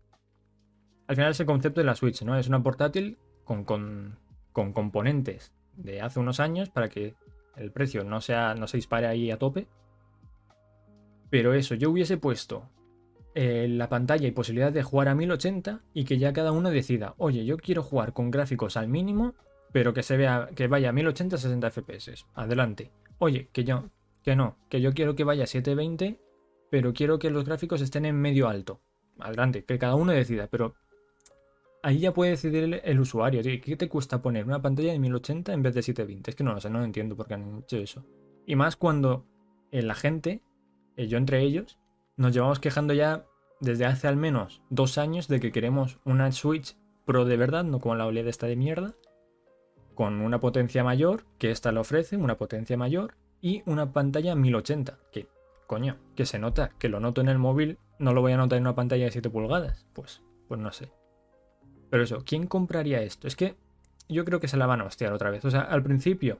[SPEAKER 1] Al final es el concepto de la Switch, ¿no? Es una portátil con, con, con componentes de hace unos años para que el precio no, sea, no se dispare ahí a tope. Pero eso, yo hubiese puesto eh, la pantalla y posibilidad de jugar a 1080 y que ya cada uno decida, oye, yo quiero jugar con gráficos al mínimo, pero que se vea que vaya a 1080 60 FPS. Adelante. Oye, que yo que no, que yo quiero que vaya a 720, pero quiero que los gráficos estén en medio alto. Adelante, que cada uno decida, pero ahí ya puede decidir el, usuario. ¿Qué te cuesta poner una pantalla de 1080 en vez de 720? Es que no lo sé, no entiendo por qué han hecho eso. Y más cuando eh, la gente, eh, yo entre ellos, nos llevamos quejando ya desde hace al menos dos años de que queremos una Switch Pro de verdad, no como la OLED esta de mierda, con una potencia mayor, que esta lo ofrece, una potencia mayor, y una pantalla 1080, que, coño, que se nota, que lo noto en el móvil, no lo voy a notar en una pantalla de 7 pulgadas. Pues, pues no sé. Pero eso, ¿quién compraría esto? Es que yo creo que se la van a hostiar otra vez. O sea, al principio,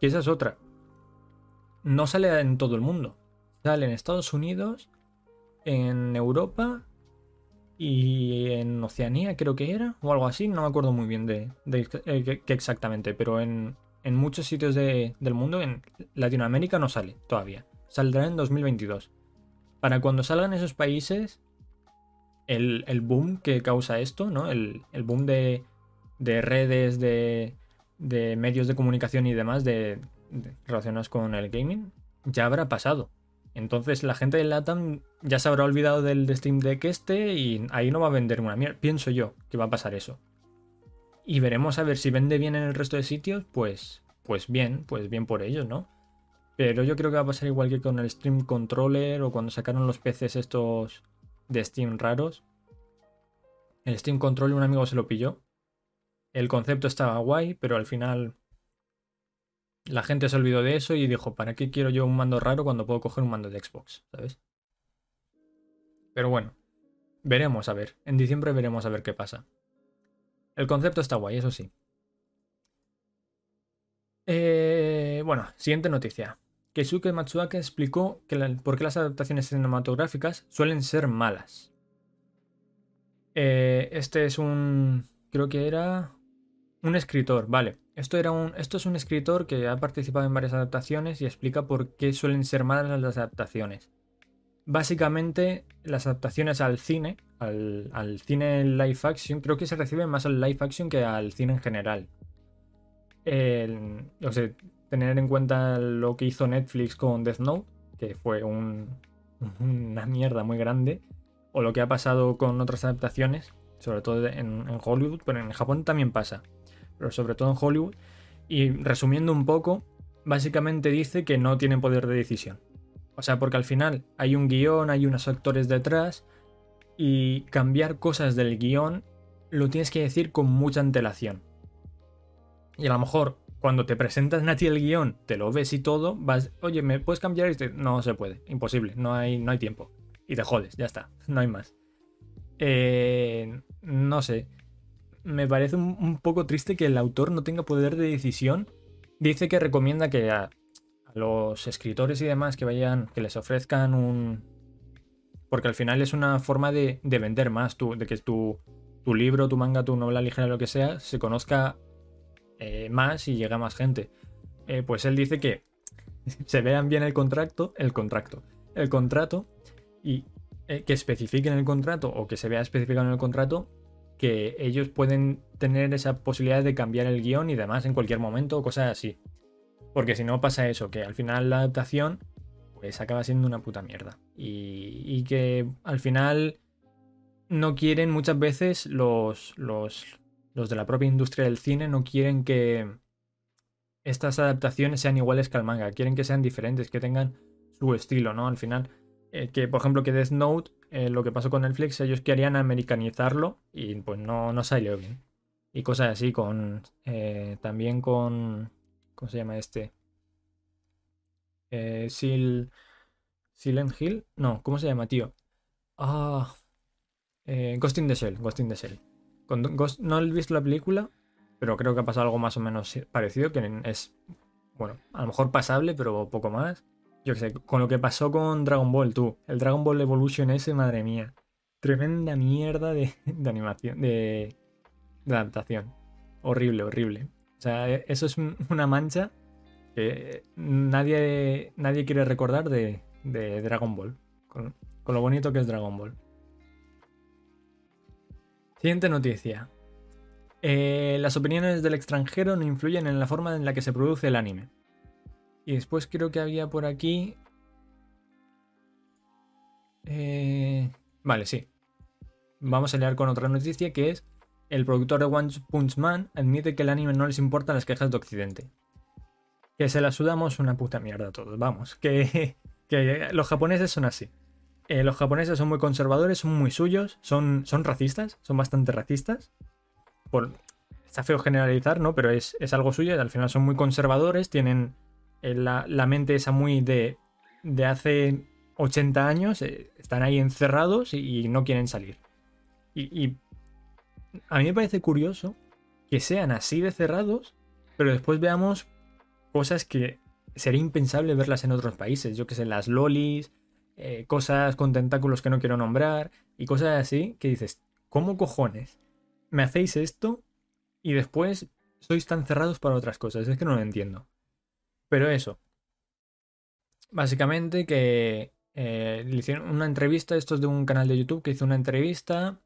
[SPEAKER 1] que esa es otra. No sale en todo el mundo. Sale en Estados Unidos, en Europa y en Oceanía, creo que era, o algo así. No me acuerdo muy bien de, qué exactamente, pero en, muchos sitios del mundo, en Latinoamérica no sale todavía. Saldrá en 2022. Para cuando salgan esos países, el, boom que causa esto, ¿no? El, boom de, redes, de, medios de comunicación y demás de, relacionados con el gaming, ya habrá pasado. Entonces la gente de LATAM ya se habrá olvidado del Steam Deck este y ahí no va a vender una mierda. Pienso yo que va a pasar eso. Y veremos a ver si vende bien en el resto de sitios, pues, pues bien, pues bien por ellos, ¿no? Pero yo creo que va a pasar igual que con el Stream Controller o cuando sacaron los PCs estos de Steam raros. El Steam Control un amigo se lo pilló. El concepto estaba guay, pero al final la gente se olvidó de eso y dijo, ¿para qué quiero yo un mando raro cuando puedo coger un mando de Xbox? ¿Sabes? Pero bueno, veremos a ver. En diciembre veremos a ver qué pasa. El concepto está guay, eso sí. Eh, bueno, siguiente noticia. Keisuke Matsuake explicó que por qué las adaptaciones cinematográficas suelen ser malas. Eh, este es un. Creo que era. Un escritor, vale. Esto, era un, esto es un escritor que ha participado en varias adaptaciones y explica por qué suelen ser malas las adaptaciones. Básicamente, las adaptaciones al cine, al, al cine live action, creo que se reciben más al live action que al cine en general. El, o sea, tener en cuenta lo que hizo Netflix con Death Note, que fue una mierda muy grande, o lo que ha pasado con otras adaptaciones, sobre todo en, Hollywood, pero en Japón también pasa, pero sobre todo en Hollywood. Y resumiendo un poco, básicamente dice que no tienen poder de decisión. O sea, porque al final hay un guion, hay unos actores detrás, y cambiar cosas del guion lo tienes que decir con mucha antelación. Y a lo mejor cuando te presentas a ti el guion, te lo ves y todo, vas, oye, ¿me puedes cambiar? este? No se puede, imposible, no hay, no hay tiempo. Y te jodes, ya está, no hay más. Eh, no sé, me parece un, poco triste que el autor no tenga poder de decisión. Dice que recomienda que a, los escritores y demás que vayan, que les ofrezcan un... Porque al final es una forma de, vender más, de que tu libro, tu manga, tu novela ligera, lo que sea, se conozca eh, más y llega más gente. Eh, pues él dice que se vean bien el contrato, el contrato, el contrato y eh, que especifiquen el contrato o que se vea especificado en el contrato que ellos pueden tener esa posibilidad de cambiar el guion y demás en cualquier momento o cosas así. Porque si no pasa eso, que al final la adaptación pues acaba siendo una puta mierda. Y, y que al final no quieren muchas veces los, los, los de la propia industria del cine no quieren que estas adaptaciones sean iguales que al manga, quieren que sean diferentes, que tengan su estilo, ¿no? Al final, eh, que por ejemplo que Death Note, eh, lo que pasó con Netflix, ellos querían americanizarlo y pues no, no salió bien. Y cosas así, con eh, también con... ¿Cómo se llama este? Sil... Silent Hill. No, ¿cómo se llama, tío? Ah... Ghost in the Shell, Ghost in the Shell no he visto la película, pero creo que ha pasado algo más o menos parecido, que es bueno, a lo mejor pasable, pero poco más. Yo qué sé, con lo que pasó con Dragon Ball, tú. El Dragon Ball Evolution ese, madre mía. Tremenda mierda de, animación, de, de adaptación. Horrible, horrible. O sea, e, eso es una mancha que nadie, nadie quiere recordar de, Dragon Ball. Con, lo bonito que es Dragon Ball. Siguiente noticia. Eh, las opiniones del extranjero no influyen en la forma en la que se produce el anime. Y después creo que había por aquí... Eh, vale, sí. Vamos a leer con otra noticia que es el productor de One Punch Man admite que el anime no les importa las quejas de Occidente. Que se las sudamos una puta mierda a todos, vamos. Que, los japoneses son así. Eh, los japoneses son muy conservadores, son muy suyos, son, son racistas, son bastante racistas está feo generalizar, ¿no? Pero es, algo suyo. Al final son muy conservadores, tienen eh, la, mente esa muy de, de hace 80 años, eh, están ahí encerrados y, no quieren salir. Y, a mí me parece curioso que sean así de cerrados, pero después veamos cosas que sería impensable verlas en otros países. Yo que sé, las lolis, eh, cosas con tentáculos que no quiero nombrar y cosas así que dices, ¿cómo cojones me hacéis esto y después sois tan cerrados para otras cosas. Es que no lo entiendo. Pero eso. Básicamente que eh, le hicieron una entrevista, esto es de un canal de YouTube que hizo una entrevista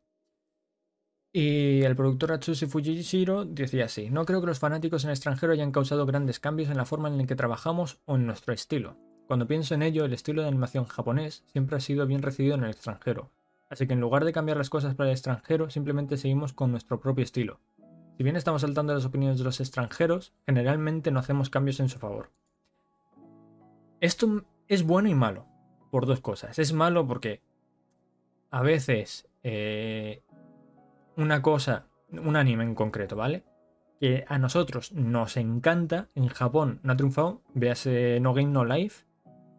[SPEAKER 1] y el productor Atsushi Fujishiro decía así, no creo que los fanáticos en el extranjero hayan causado grandes cambios en la forma en la que trabajamos o en nuestro estilo. Cuando pienso en ello, el estilo de animación japonés siempre ha sido bien recibido en el extranjero. Así que en lugar de cambiar las cosas para el extranjero, simplemente seguimos con nuestro propio estilo. Si bien estamos saltando las opiniones de los extranjeros, generalmente no hacemos cambios en su favor. Esto es bueno y malo, por dos cosas. Es malo porque a veces eh, una cosa, un anime en concreto, ¿vale? Que a nosotros nos encanta, en Japón no ha triunfado, véase No Game No Life,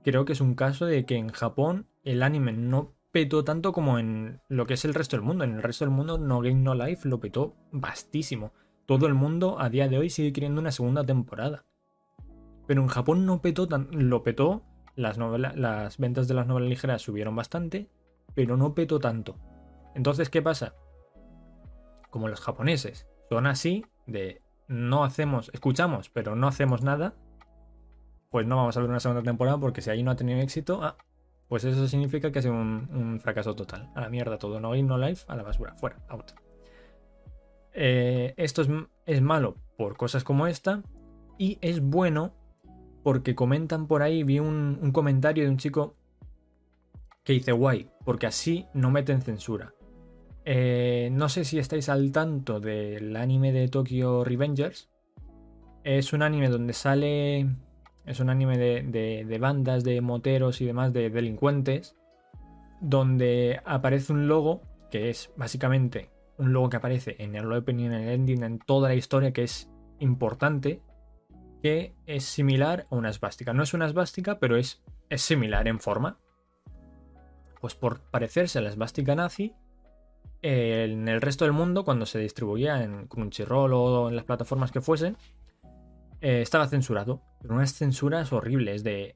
[SPEAKER 1] creo que es un caso de que en Japón el anime no petó tanto como en lo que es el resto del mundo. En el resto del mundo, No Game No Life lo petó bastísimo. Todo el mundo a día de hoy sigue queriendo una segunda temporada. Pero en Japón no petó tan. Lo petó. Las, las ventas de las novelas ligeras subieron bastante. Pero no petó tanto. Entonces, ¿qué pasa? Como los japoneses son así, de no hacemos, escuchamos, pero no hacemos nada, pues no vamos a ver una segunda temporada porque si ahí no ha tenido éxito, ah, pues eso significa que ha sido un, fracaso total. A la mierda todo. No game, no life, a la basura. Fuera, out. Eh, esto es, malo por cosas como esta. Y es bueno porque comentan por ahí. Vi un, comentario de un chico que dice guay, porque así no meten censura. Eh, no sé si estáis al tanto del anime de Tokyo Revengers. Es un anime donde sale es un anime de, bandas, de moteros y demás, de delincuentes, donde aparece un logo que es básicamente un logo que aparece en el opening, en el ending, en toda la historia, que es importante, que es similar a una esvástica. No es una esvástica, pero es, es similar en forma. Pues por parecerse a la esvástica nazi, en el resto del mundo, cuando se distribuía en Crunchyroll o en las plataformas que fuesen, eh, estaba censurado, pero unas censuras horribles de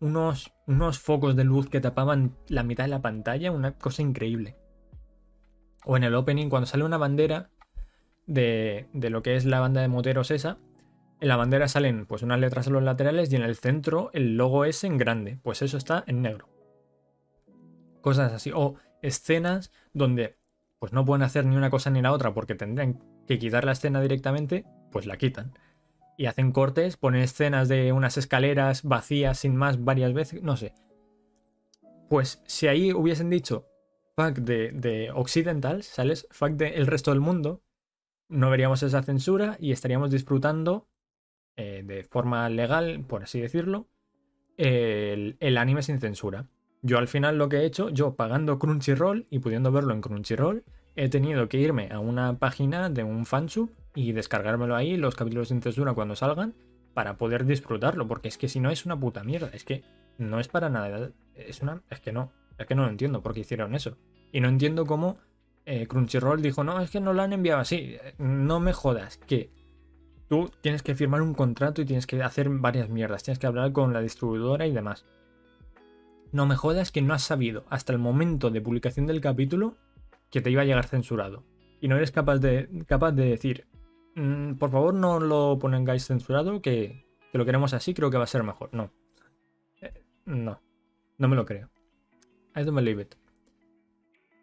[SPEAKER 1] unos, unos focos de luz que tapaban la mitad de la pantalla, una cosa increíble. O en el opening, cuando sale una bandera de, de lo que es la banda de moteros esa, en la bandera salen pues unas letras en los laterales y en el centro el logo es en grande, pues eso está en negro. Cosas así. O escenas donde pues no pueden hacer ni una cosa ni la otra porque tendrían que quitar la escena directamente, pues la quitan y hacen cortes, ponen escenas de unas escaleras vacías sin más varias veces, no sé. Pues si ahí hubiesen dicho fuck de, de Occidental, ¿sales? Fuck del resto del mundo, no veríamos esa censura y estaríamos disfrutando eh, de forma legal, por así decirlo, el, el, anime sin censura. Yo al final lo que he hecho, yo pagando Crunchyroll y pudiendo verlo en Crunchyroll, he tenido que irme a una página de un fansub y descargármelo ahí, los capítulos sin censura cuando salgan, para poder disfrutarlo, porque es que si no es una puta mierda, es que no es para nada, es una, es que no, es que no lo entiendo por qué hicieron eso. Y no entiendo cómo eh, Crunchyroll dijo, no, es que no lo han enviado así, no me jodas, que tú tienes que firmar un contrato y tienes que hacer varias mierdas. Tienes que hablar con la distribuidora y demás. No me jodas que no has sabido hasta el momento de publicación del capítulo que te iba a llegar censurado. Y no eres capaz de, capaz de decir, "Mm, por favor no lo pongáis censurado, que, que lo queremos así, creo que va a ser mejor. No. Eh, no. No me lo creo. I don't believe it.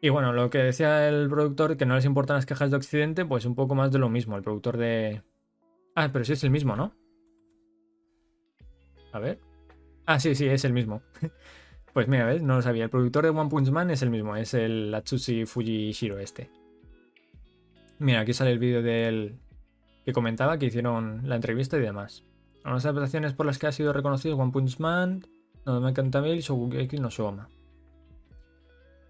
[SPEAKER 1] Y bueno, lo que decía el productor, que no les importan las quejas de Occidente, pues un poco más de lo mismo. El productor de... Ah, pero sí es el mismo, ¿no? A ver. Ah, sí, sí, es el mismo. pues mira, ¿ves? No lo sabía. El productor de One Punch Man es el mismo, es el Atsushi Fujishiro este. Mira, aquí sale el vídeo del que comentaba que hicieron la entrevista y demás. Unas adaptaciones por las que ha sido reconocido One Punch Man, Nodome Cantabile y Shokugeki no Soma.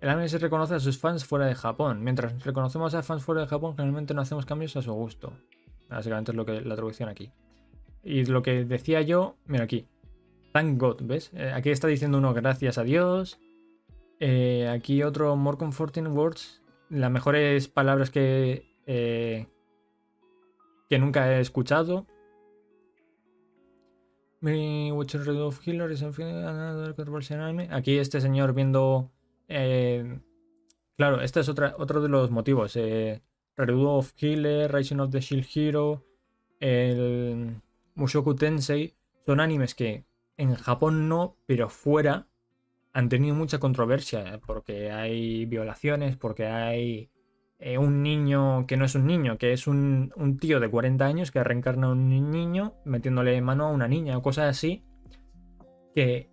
[SPEAKER 1] El anime se reconoce a sus fans fuera de Japón. Mientras reconocemos a fans fuera de Japón, generalmente no hacemos cambios a su gusto. Básicamente es lo que la traducción aquí. Y lo que decía yo, mira aquí. Thank God, ¿ves? Eh, aquí está diciendo uno gracias a Dios. Eh, aquí otro more comforting words. Las mejores palabras que, eh, que nunca he escuchado. Aquí este señor viendo. eh, claro, este es otra, otro de los motivos. Eh, Redo of Rising of the Shield Hero, el Mushoku Tensei. Son animes que en Japón no, pero fuera han tenido mucha controversia. eh, Porque hay violaciones, porque hay eh, un niño que no es un niño, que es un, un tío de 40 años que reencarna a un niño metiéndole mano a una niña o cosas así. Que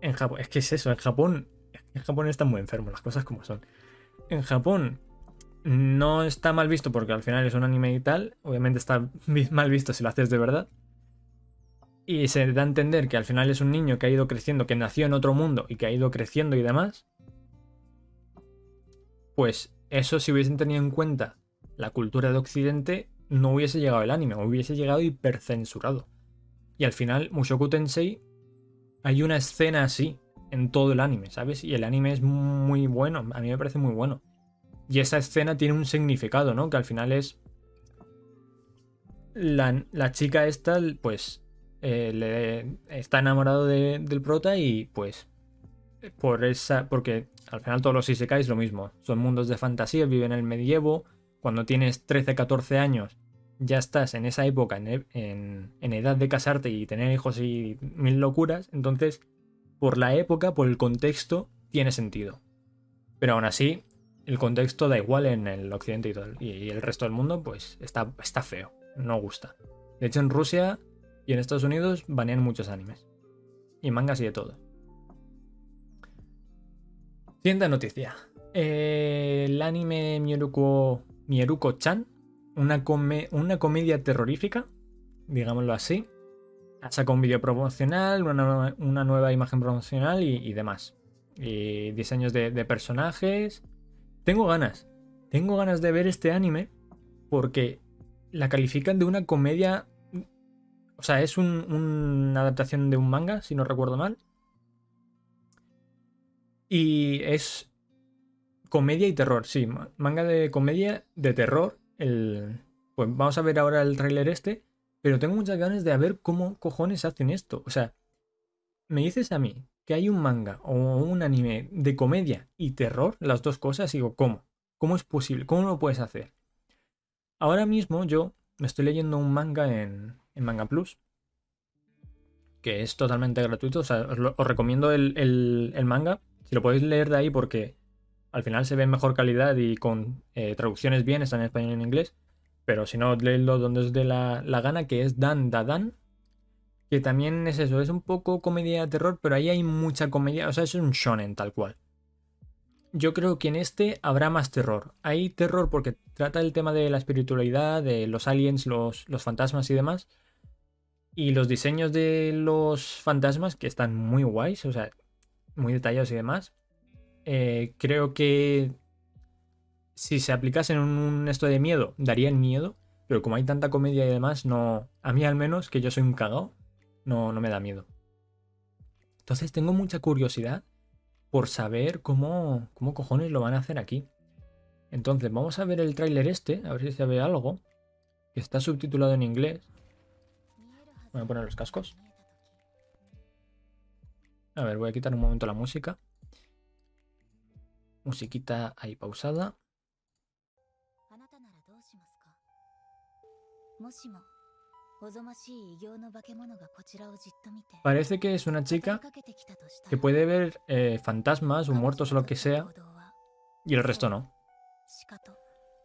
[SPEAKER 1] en Japón, es que es eso, en Japón, en Japón están muy enfermos las cosas como son. En Japón no está mal visto porque al final es un anime y tal, obviamente está mal visto si lo haces de verdad. Y se da a entender que al final es un niño que ha ido creciendo, que nació en otro mundo y que ha ido creciendo y demás. Pues eso si hubiesen tenido en cuenta la cultura de Occidente, no hubiese llegado el anime, hubiese llegado hipercensurado. Y al final, Mushoku Tensei, hay una escena así en todo el anime, ¿sabes? Y el anime es muy bueno, a mí me parece muy bueno. Y esa escena tiene un significado, ¿no? Que al final es... La, la chica esta, pues, eh, le, está enamorado de- del prota y pues... Por esa... Porque al final todos los Isekai es lo mismo. Son mundos de fantasía, viven en el medievo. Cuando tienes 13, 14 años, ya estás en esa época, en, e- en- en edad de casarte y tener hijos y mil locuras. Entonces, por la época, por el contexto, tiene sentido. Pero aún así, el contexto da igual en el occidente y, todo, y el resto del mundo, pues está, está feo. No gusta. De hecho, en Rusia y en Estados Unidos banean muchos animes. Y mangas y de todo. Siguiente noticia. Eh, el anime Mieruko, Mieruko-chan, una, come- una comedia terrorífica, digámoslo así. Ha sacado un vídeo promocional, una, nueva- una imagen promocional y, demás. Y diseños de, personajes. Tengo ganas. Tengo ganas de ver este anime porque la califican de una comedia. O sea, es un- una adaptación de un manga, si no recuerdo mal. Y es comedia y terror, sí, ma- manga de comedia de terror. El, pues vamos a ver ahora el tráiler este, pero tengo muchas ganas de ver cómo cojones hacen esto. O sea, me dices a mí que hay un manga o un anime de comedia y terror, las dos cosas, y digo, ¿cómo? ¿Cómo es posible? ¿Cómo lo puedes hacer? Ahora mismo yo me estoy leyendo un manga en, en Manga Plus, que es totalmente gratuito. O sea, os, recomiendo el- el manga, si lo podéis leer de ahí, porque al final se ve en mejor calidad y con eh, traducciones bien, está en español y en inglés. Pero si no, leedlo donde os dé la, la gana, que es Dan Dadan. Que también es eso, es un poco comedia de terror, pero ahí hay mucha comedia. O sea, es un shonen tal cual. Yo creo que en este habrá más terror. Hay terror porque trata el tema de la espiritualidad, de los aliens, los, los fantasmas y demás. Y los diseños de los fantasmas, que están muy guays, o sea, muy detallados y demás. Eh, creo que si se aplicasen un, un esto de miedo, darían miedo. Pero como hay tanta comedia y demás, no. A mí al menos, que yo soy un cagao, no, no me da miedo. Entonces tengo mucha curiosidad por saber cómo, cómo cojones lo van a hacer aquí. Entonces, vamos a ver el tráiler este, a ver si se ve algo. Que está subtitulado en inglés. Voy a poner los cascos. A ver, voy a quitar un momento la música. Musiquita ahí pausada. Parece que es una chica que puede ver eh, fantasmas o muertos o lo que sea y el resto no.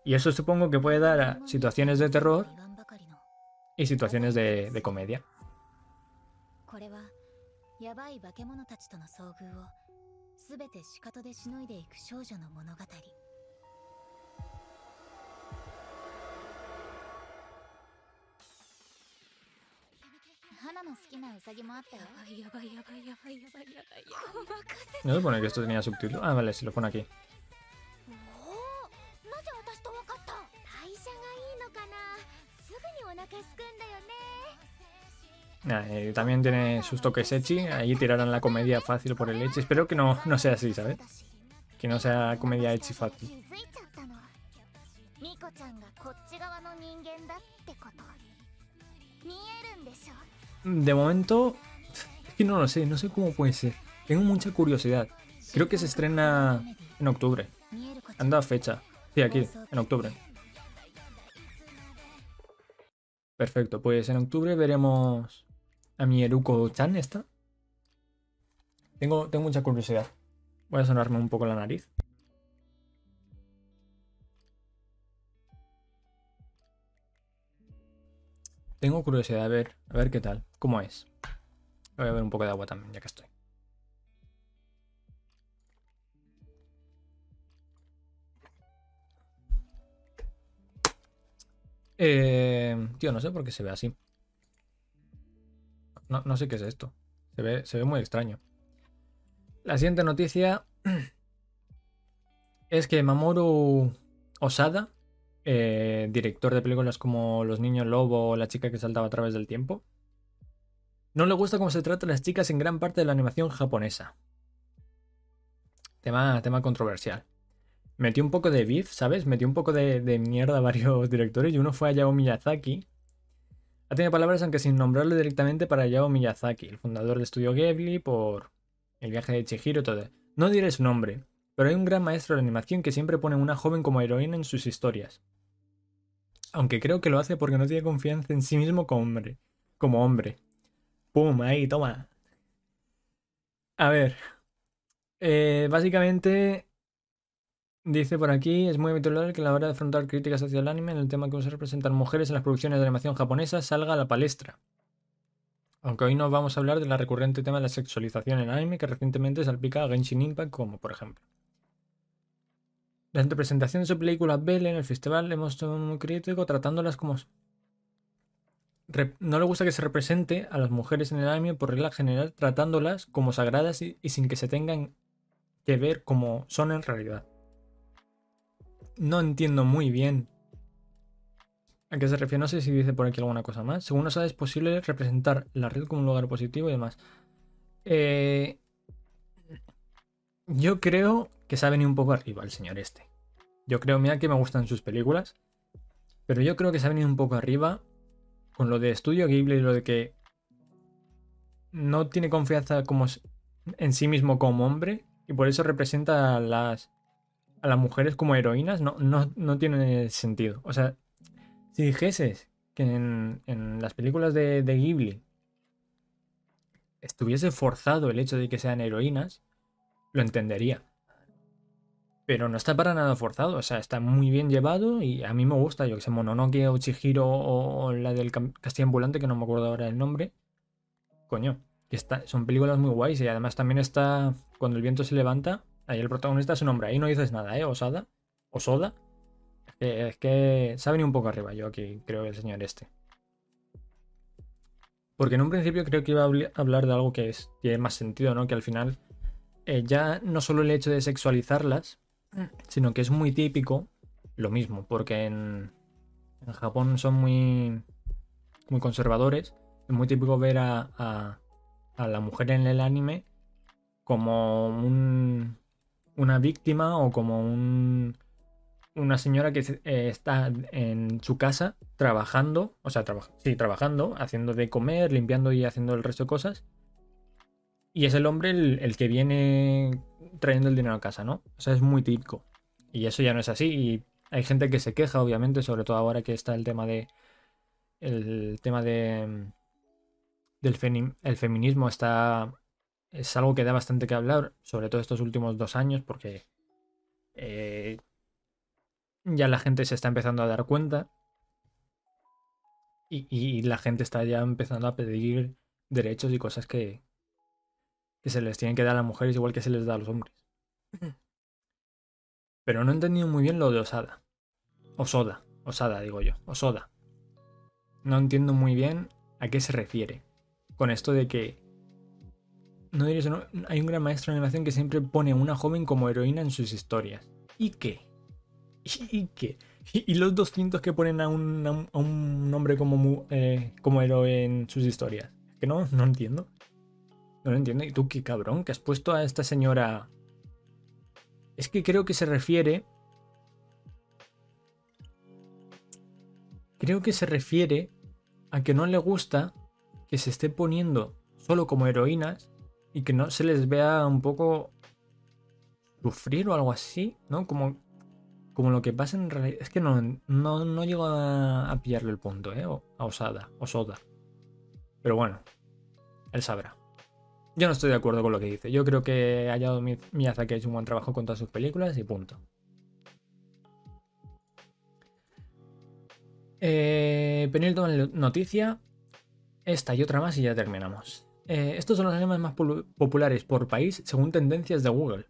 [SPEAKER 1] Y eso supongo que puede dar situaciones de terror y situaciones de, de comedia. やばい化け物たちとの遭遇を全て仕方でしのいでいく少女の物語花の好きなウサギもあったよやばいやばいやばいやばいやばいやばいごまかせ No se pone que esto tenía subtítulo. Ah, vale, si lo pone aquí. なぜ私と分かった代謝がいいのかなすぐにお腹すくんだよね Eh, también tiene sus toques echi. Ahí tirarán la comedia fácil por el echi. Espero que no, no sea así, ¿sabes? Que no sea comedia echi fácil. De momento, es que no lo sé, no sé cómo puede ser. Tengo mucha curiosidad. Creo que se estrena en octubre. Anda fecha. Sí, aquí, en octubre. Perfecto, pues en octubre veremos a mi Eruko-chan esta. Tengo, tengo mucha curiosidad. Voy a sonarme un poco la nariz. Tengo curiosidad a ver, a ver qué tal, cómo es. Voy a ver un poco de agua también, ya que estoy. Eh, tío, no sé por qué se ve así. No, sé qué es esto. Se ve, se ve muy extraño. La siguiente noticia es que Mamoru Osada, eh, director de películas como Los Niños Lobo o La chica que saltaba a través del tiempo, no le gusta cómo se trata a las chicas en gran parte de la animación japonesa. Tema, tema controversial. Metió un poco de beef, ¿sabes? Metió un poco de, de mierda a varios directores y uno fue a Yao Miyazaki, ha tenido palabras, aunque sin nombrarlo directamente, para Hayao Miyazaki, el fundador del estudio Ghibli, por el viaje de Chihiro, todo. No diré su nombre, pero hay un gran maestro de animación que siempre pone a una joven como heroína en sus historias. Aunque creo que lo hace porque no tiene confianza en sí mismo como hombre. Como hombre. ¡Pum! Ahí, toma. A ver. Eh, básicamente Dice por aquí, es muy habitual que a la hora de afrontar críticas hacia el anime, en el tema que se representan mujeres en las producciones de animación japonesa salga a la palestra. Aunque hoy no vamos a hablar del recurrente tema de la sexualización en anime que recientemente salpica a Genshin Impact como por ejemplo. La representación de su película Belle en el festival hemos sido muy crítico tratándolas como... no le gusta que se represente a las mujeres en el anime por regla general tratándolas como sagradas y sin que se tengan que ver como son en realidad no entiendo muy bien a qué se refiere. No sé si dice por aquí alguna cosa más. Según nos es posible representar la red como un lugar positivo y demás. Eh, yo creo que se ha venido un poco arriba el señor este. Yo creo, mira que me gustan sus películas. Pero yo creo que se ha venido un poco arriba con lo de Estudio Ghibli y lo de que no tiene confianza como en sí mismo como hombre y por eso representa las a las mujeres como heroínas no, no, tiene sentido. O sea, si dijeses que en, las películas de, de, Ghibli estuviese forzado el hecho de que sean heroínas, lo entendería. Pero no está para nada forzado, o sea, está muy bien llevado y a mí me gusta, yo que sé, Mononoke o Chihiro o, la del Castillo Ambulante, que no me acuerdo ahora el nombre. Coño, que está, son películas muy guays y además también está Cuando el viento se levanta, Ahí el protagonista es un hombre, ahí no dices nada, ¿eh? Osada. Osoda. Es que, es sabe ni un poco arriba, yo aquí creo que el señor este. Porque en un principio creo que iba a hablar de algo que es, tiene más sentido, ¿no? Que al final eh, ya no solo el hecho de sexualizarlas, sino que es muy típico lo mismo, porque en, en Japón son muy, muy conservadores. Es muy típico ver a, a la mujer en el anime como un, una víctima o como un, una señora que eh, está en su casa trabajando, o sea, sí, trabajando, haciendo de comer, limpiando y haciendo el resto de cosas. Y es el hombre el, que viene trayendo el dinero a casa, ¿no? O sea, es muy típico. Y eso ya no es así. Y hay gente que se queja, obviamente, sobre todo ahora que está el tema de. El tema de. Del el feminismo está. Es algo que da bastante que hablar, sobre todo estos últimos dos años, porque. Eh, ya la gente se está empezando a dar cuenta. Y, la gente está ya empezando a pedir derechos y cosas que, que se les tienen que dar a las mujeres igual que se les da a los hombres. Pero no he entendido muy bien lo de Osada. Osoda, Osada digo yo, Osoda. No entiendo muy bien a qué se refiere. Con esto de que... No diría eso, hay un gran maestro de animación que siempre pone a una joven como heroína en sus historias. ¿Y qué? ¿Y qué? ¿Y, los 200 que ponen a un, hombre como, eh, como héroe en sus historias? Que no, no entiendo. No lo entiendo. ¿Y tú qué cabrón? Que has puesto a esta señora... Es que creo que se refiere... Creo que se refiere a que no le gusta que se esté poniendo solo como heroínas y que no se les vea un poco sufrir o algo así, ¿no? Como como lo que pasa en realidad. Es que no, no, llego a, pillarle el punto, ¿eh? a Osada, Osoda. Pero bueno, él sabrá. Yo no estoy de acuerdo con lo que dice. Yo creo que Hayao Miyazaki ha hecho un buen trabajo con todas sus películas y punto. Eh, la noticia. Esta y otra más y ya terminamos. Eh, estos son los animes más populares por país según tendencias de Google.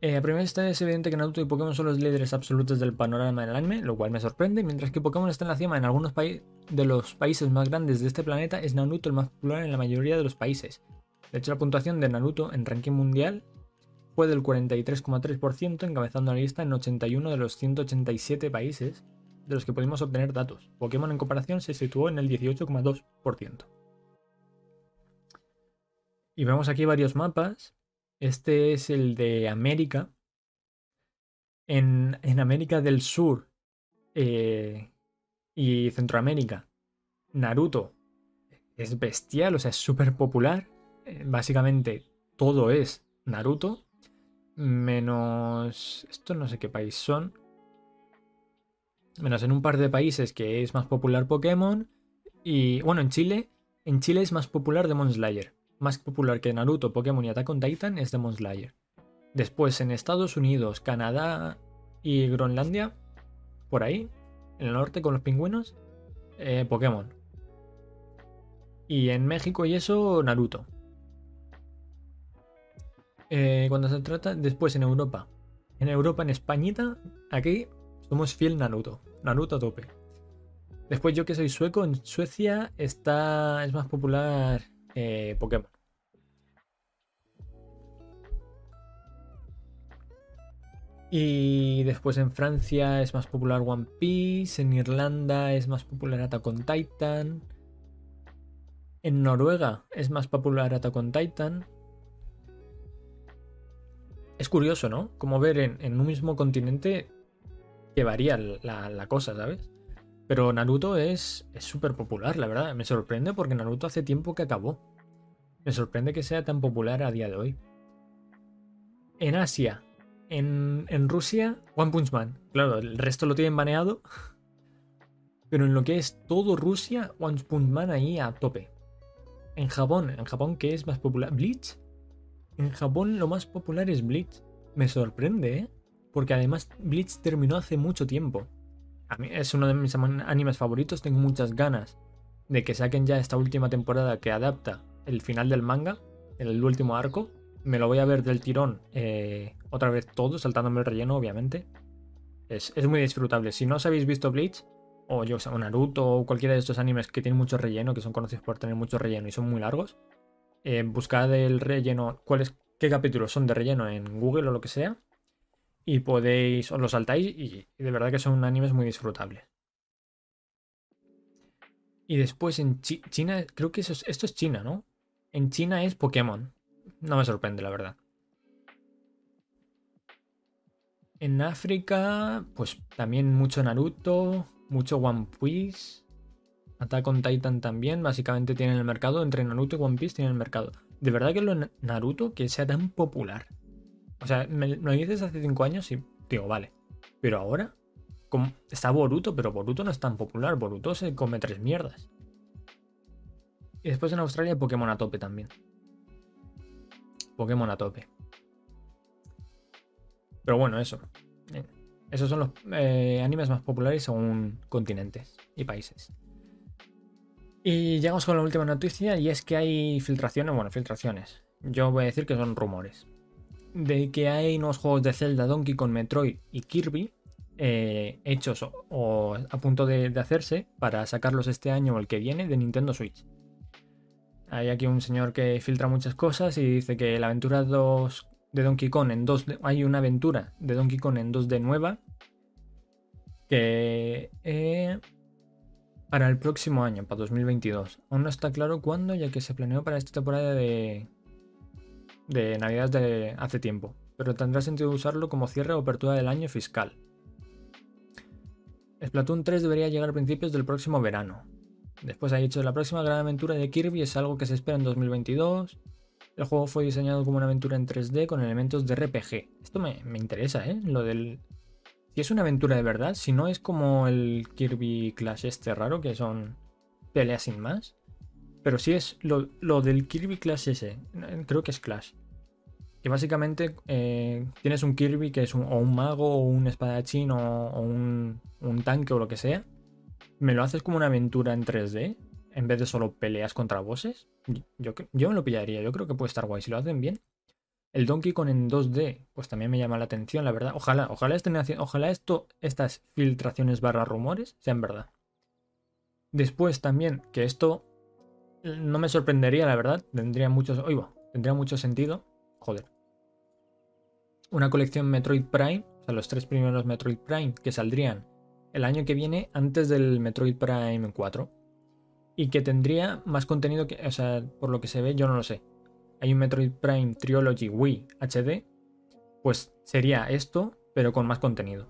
[SPEAKER 1] Eh, a primera vista es evidente que Naruto y Pokémon son los líderes absolutos del panorama del anime, lo cual me sorprende. Mientras que Pokémon está en la cima en algunos de los países más grandes de este planeta, es Naruto el más popular en la mayoría de los países. De hecho, la puntuación de Naruto en ranking mundial fue del 43,3%, encabezando la lista en 81 de los 187 países de los que pudimos obtener datos. Pokémon en comparación se situó en el 18,2%. Y vemos aquí varios mapas este es el de América. En, América del Sur eh, y Centroamérica, Naruto es bestial, o sea, es súper popular. Eh, básicamente todo es Naruto. Menos... Esto no sé qué país son. Menos en un par de países que es más popular Pokémon. Y bueno, en Chile. En Chile es más popular Demon Slayer más popular que Naruto, Pokémon y Attack on Titan es Demon Slayer. Después en Estados Unidos, Canadá y Groenlandia, por ahí, en el norte con los pingüinos, eh, Pokémon. Y en México y eso, Naruto. Eh, cuando se trata, después en Europa. En Europa, en Españita, aquí somos fiel Naruto. Naruto a tope. Después yo que soy sueco, en Suecia está es más popular eh, Pokémon. Y después en Francia es más popular One Piece, en Irlanda es más popular Attack on Titan, en Noruega es más popular Attack on Titan. Es curioso, ¿no? Como ver en, un mismo continente que varía la, cosa, ¿sabes? Pero Naruto es súper popular, la verdad. Me sorprende porque Naruto hace tiempo que acabó. Me sorprende que sea tan popular a día de hoy. En Asia en, Rusia, One Punch Man. Claro, el resto lo tienen baneado. Pero en lo que es todo Rusia, One Punch Man ahí a tope. En Japón, en Japón, ¿qué es más popular? ¿Bleach? En Japón lo más popular es Bleach. Me sorprende, ¿eh? Porque además Bleach terminó hace mucho tiempo. A mí es uno de mis animes favoritos, tengo muchas ganas de que saquen ya esta última temporada que adapta el final del manga, el último arco. Me lo voy a ver del tirón eh, otra vez todo, saltándome el relleno, obviamente. Es, muy disfrutable. Si no os habéis visto Bleach, o yo o Naruto, o cualquiera de estos animes que tienen mucho relleno, que son conocidos por tener mucho relleno y son muy largos, eh, buscad el relleno, cuáles, qué capítulos son de relleno en Google o lo que sea, y podéis, os lo saltáis, y, de verdad que son animes muy disfrutables. Y después en China, creo que esto es China, ¿no? En China es Pokémon. No me sorprende, la verdad. En África, pues también mucho Naruto, mucho One Piece. Attack on Titan también, básicamente tienen el mercado. Entre Naruto y One Piece tienen el mercado. De verdad que lo Naruto que sea tan popular. O sea, me lo dices hace 5 años y digo, vale. Pero ahora, está Boruto, pero Boruto no es tan popular. Boruto se come tres mierdas. Y después en Australia Pokémon a tope también. Pokémon a tope. Pero bueno, eso. Eh, esos son los eh, animes más populares según continentes y países. Y llegamos con la última noticia y es que hay filtraciones, bueno, filtraciones. Yo voy a decir que son rumores. De que hay nuevos juegos de Zelda, Donkey Kong, Metroid y Kirby eh, hechos o, a punto de, hacerse para sacarlos este año o el que viene de Nintendo Switch. Hay aquí un señor que filtra muchas cosas y dice que la aventura 2 de Donkey Kong en 2D, hay una aventura de Donkey Kong en 2D nueva que eh, para el próximo año, para 2022. Aún no está claro cuándo, ya que se planeó para esta temporada de, de Navidad de hace tiempo, pero tendrá sentido usarlo como cierre o apertura del año fiscal. Splatoon 3 debería llegar a principios del próximo verano. Después ha dicho, la próxima gran aventura de Kirby es algo que se espera en 2022. El juego fue diseñado como una aventura en 3D con elementos de RPG. Esto me, interesa, ¿eh? Lo del... Si es una aventura de verdad, si no es como el Kirby Clash este raro, que son peleas sin más. Pero si es lo, del Kirby Clash ese, creo que es Clash. Que básicamente eh, tienes un Kirby que es un, o un mago o un espadachín o, un, un tanque o lo que sea me lo haces como una aventura en 3D, en vez de solo peleas contra bosses, yo, yo me lo pillaría. Yo creo que puede estar guay si lo hacen bien. El Donkey Kong en 2D, pues también me llama la atención, la verdad. Ojalá, ojalá, estén ojalá esto, estas filtraciones barra rumores sean verdad. Después también, que esto no me sorprendería, la verdad. Tendría mucho, tendría mucho sentido. Joder. Una colección Metroid Prime, o sea, los tres primeros Metroid Prime que saldrían el año que viene antes del Metroid Prime 4. Y que tendría más contenido que, o sea, por lo que se ve, yo no lo sé. Hay un Metroid Prime Trilogy Wii HD. Pues sería esto, pero con más contenido.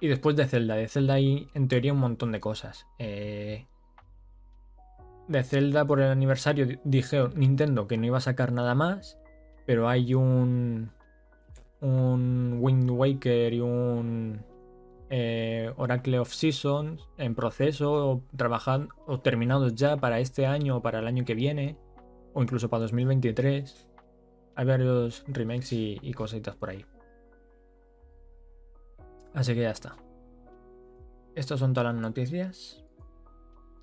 [SPEAKER 1] Y después de Zelda. De Zelda hay en teoría un montón de cosas. Eh, de Zelda por el aniversario dije Nintendo que no iba a sacar nada más. Pero hay un un Wind Waker y un eh, Oracle of Seasons en proceso, trabajando o terminados ya para este año o para el año que viene, o incluso para 2023. Hay varios remakes y, cositas por ahí. Así que ya está. Estas son todas las noticias.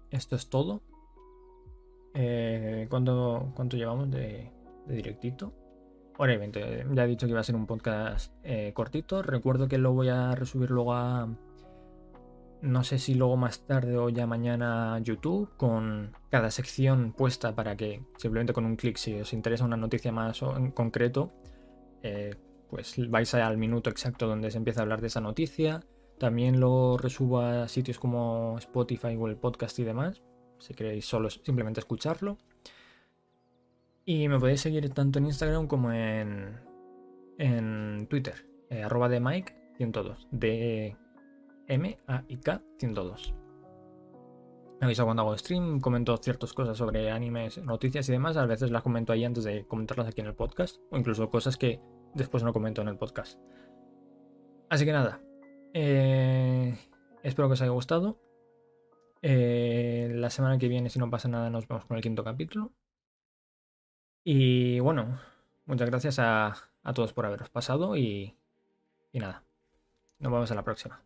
[SPEAKER 1] Esto es todo. Eh, ¿cuánto, llevamos de directito? Obviamente, ya he dicho que iba a ser un podcast eh, cortito. Recuerdo que lo voy a resubir luego a. No sé si luego más tarde o ya mañana a YouTube, con cada sección puesta para que simplemente con un clic, si os interesa una noticia más en concreto, eh, pues vais al minuto exacto donde se empieza a hablar de esa noticia. También lo resubo a sitios como Spotify, Google Podcast y demás, si queréis solo simplemente escucharlo. Y me podéis seguir tanto en Instagram como en, en Twitter, eh, arroba de Mike 102, de M A I K 102. Me avisa cuando hago stream, comento ciertas cosas sobre animes, noticias y demás. A veces las comento ahí antes de comentarlas aquí en el podcast, o incluso cosas que después no comento en el podcast. Así que nada, eh, espero que os haya gustado. Eh, la semana que viene, si no pasa nada, nos vemos con el quinto capítulo. Y bueno, muchas gracias a, todos por haberos pasado y, y nada, nos vemos en la próxima.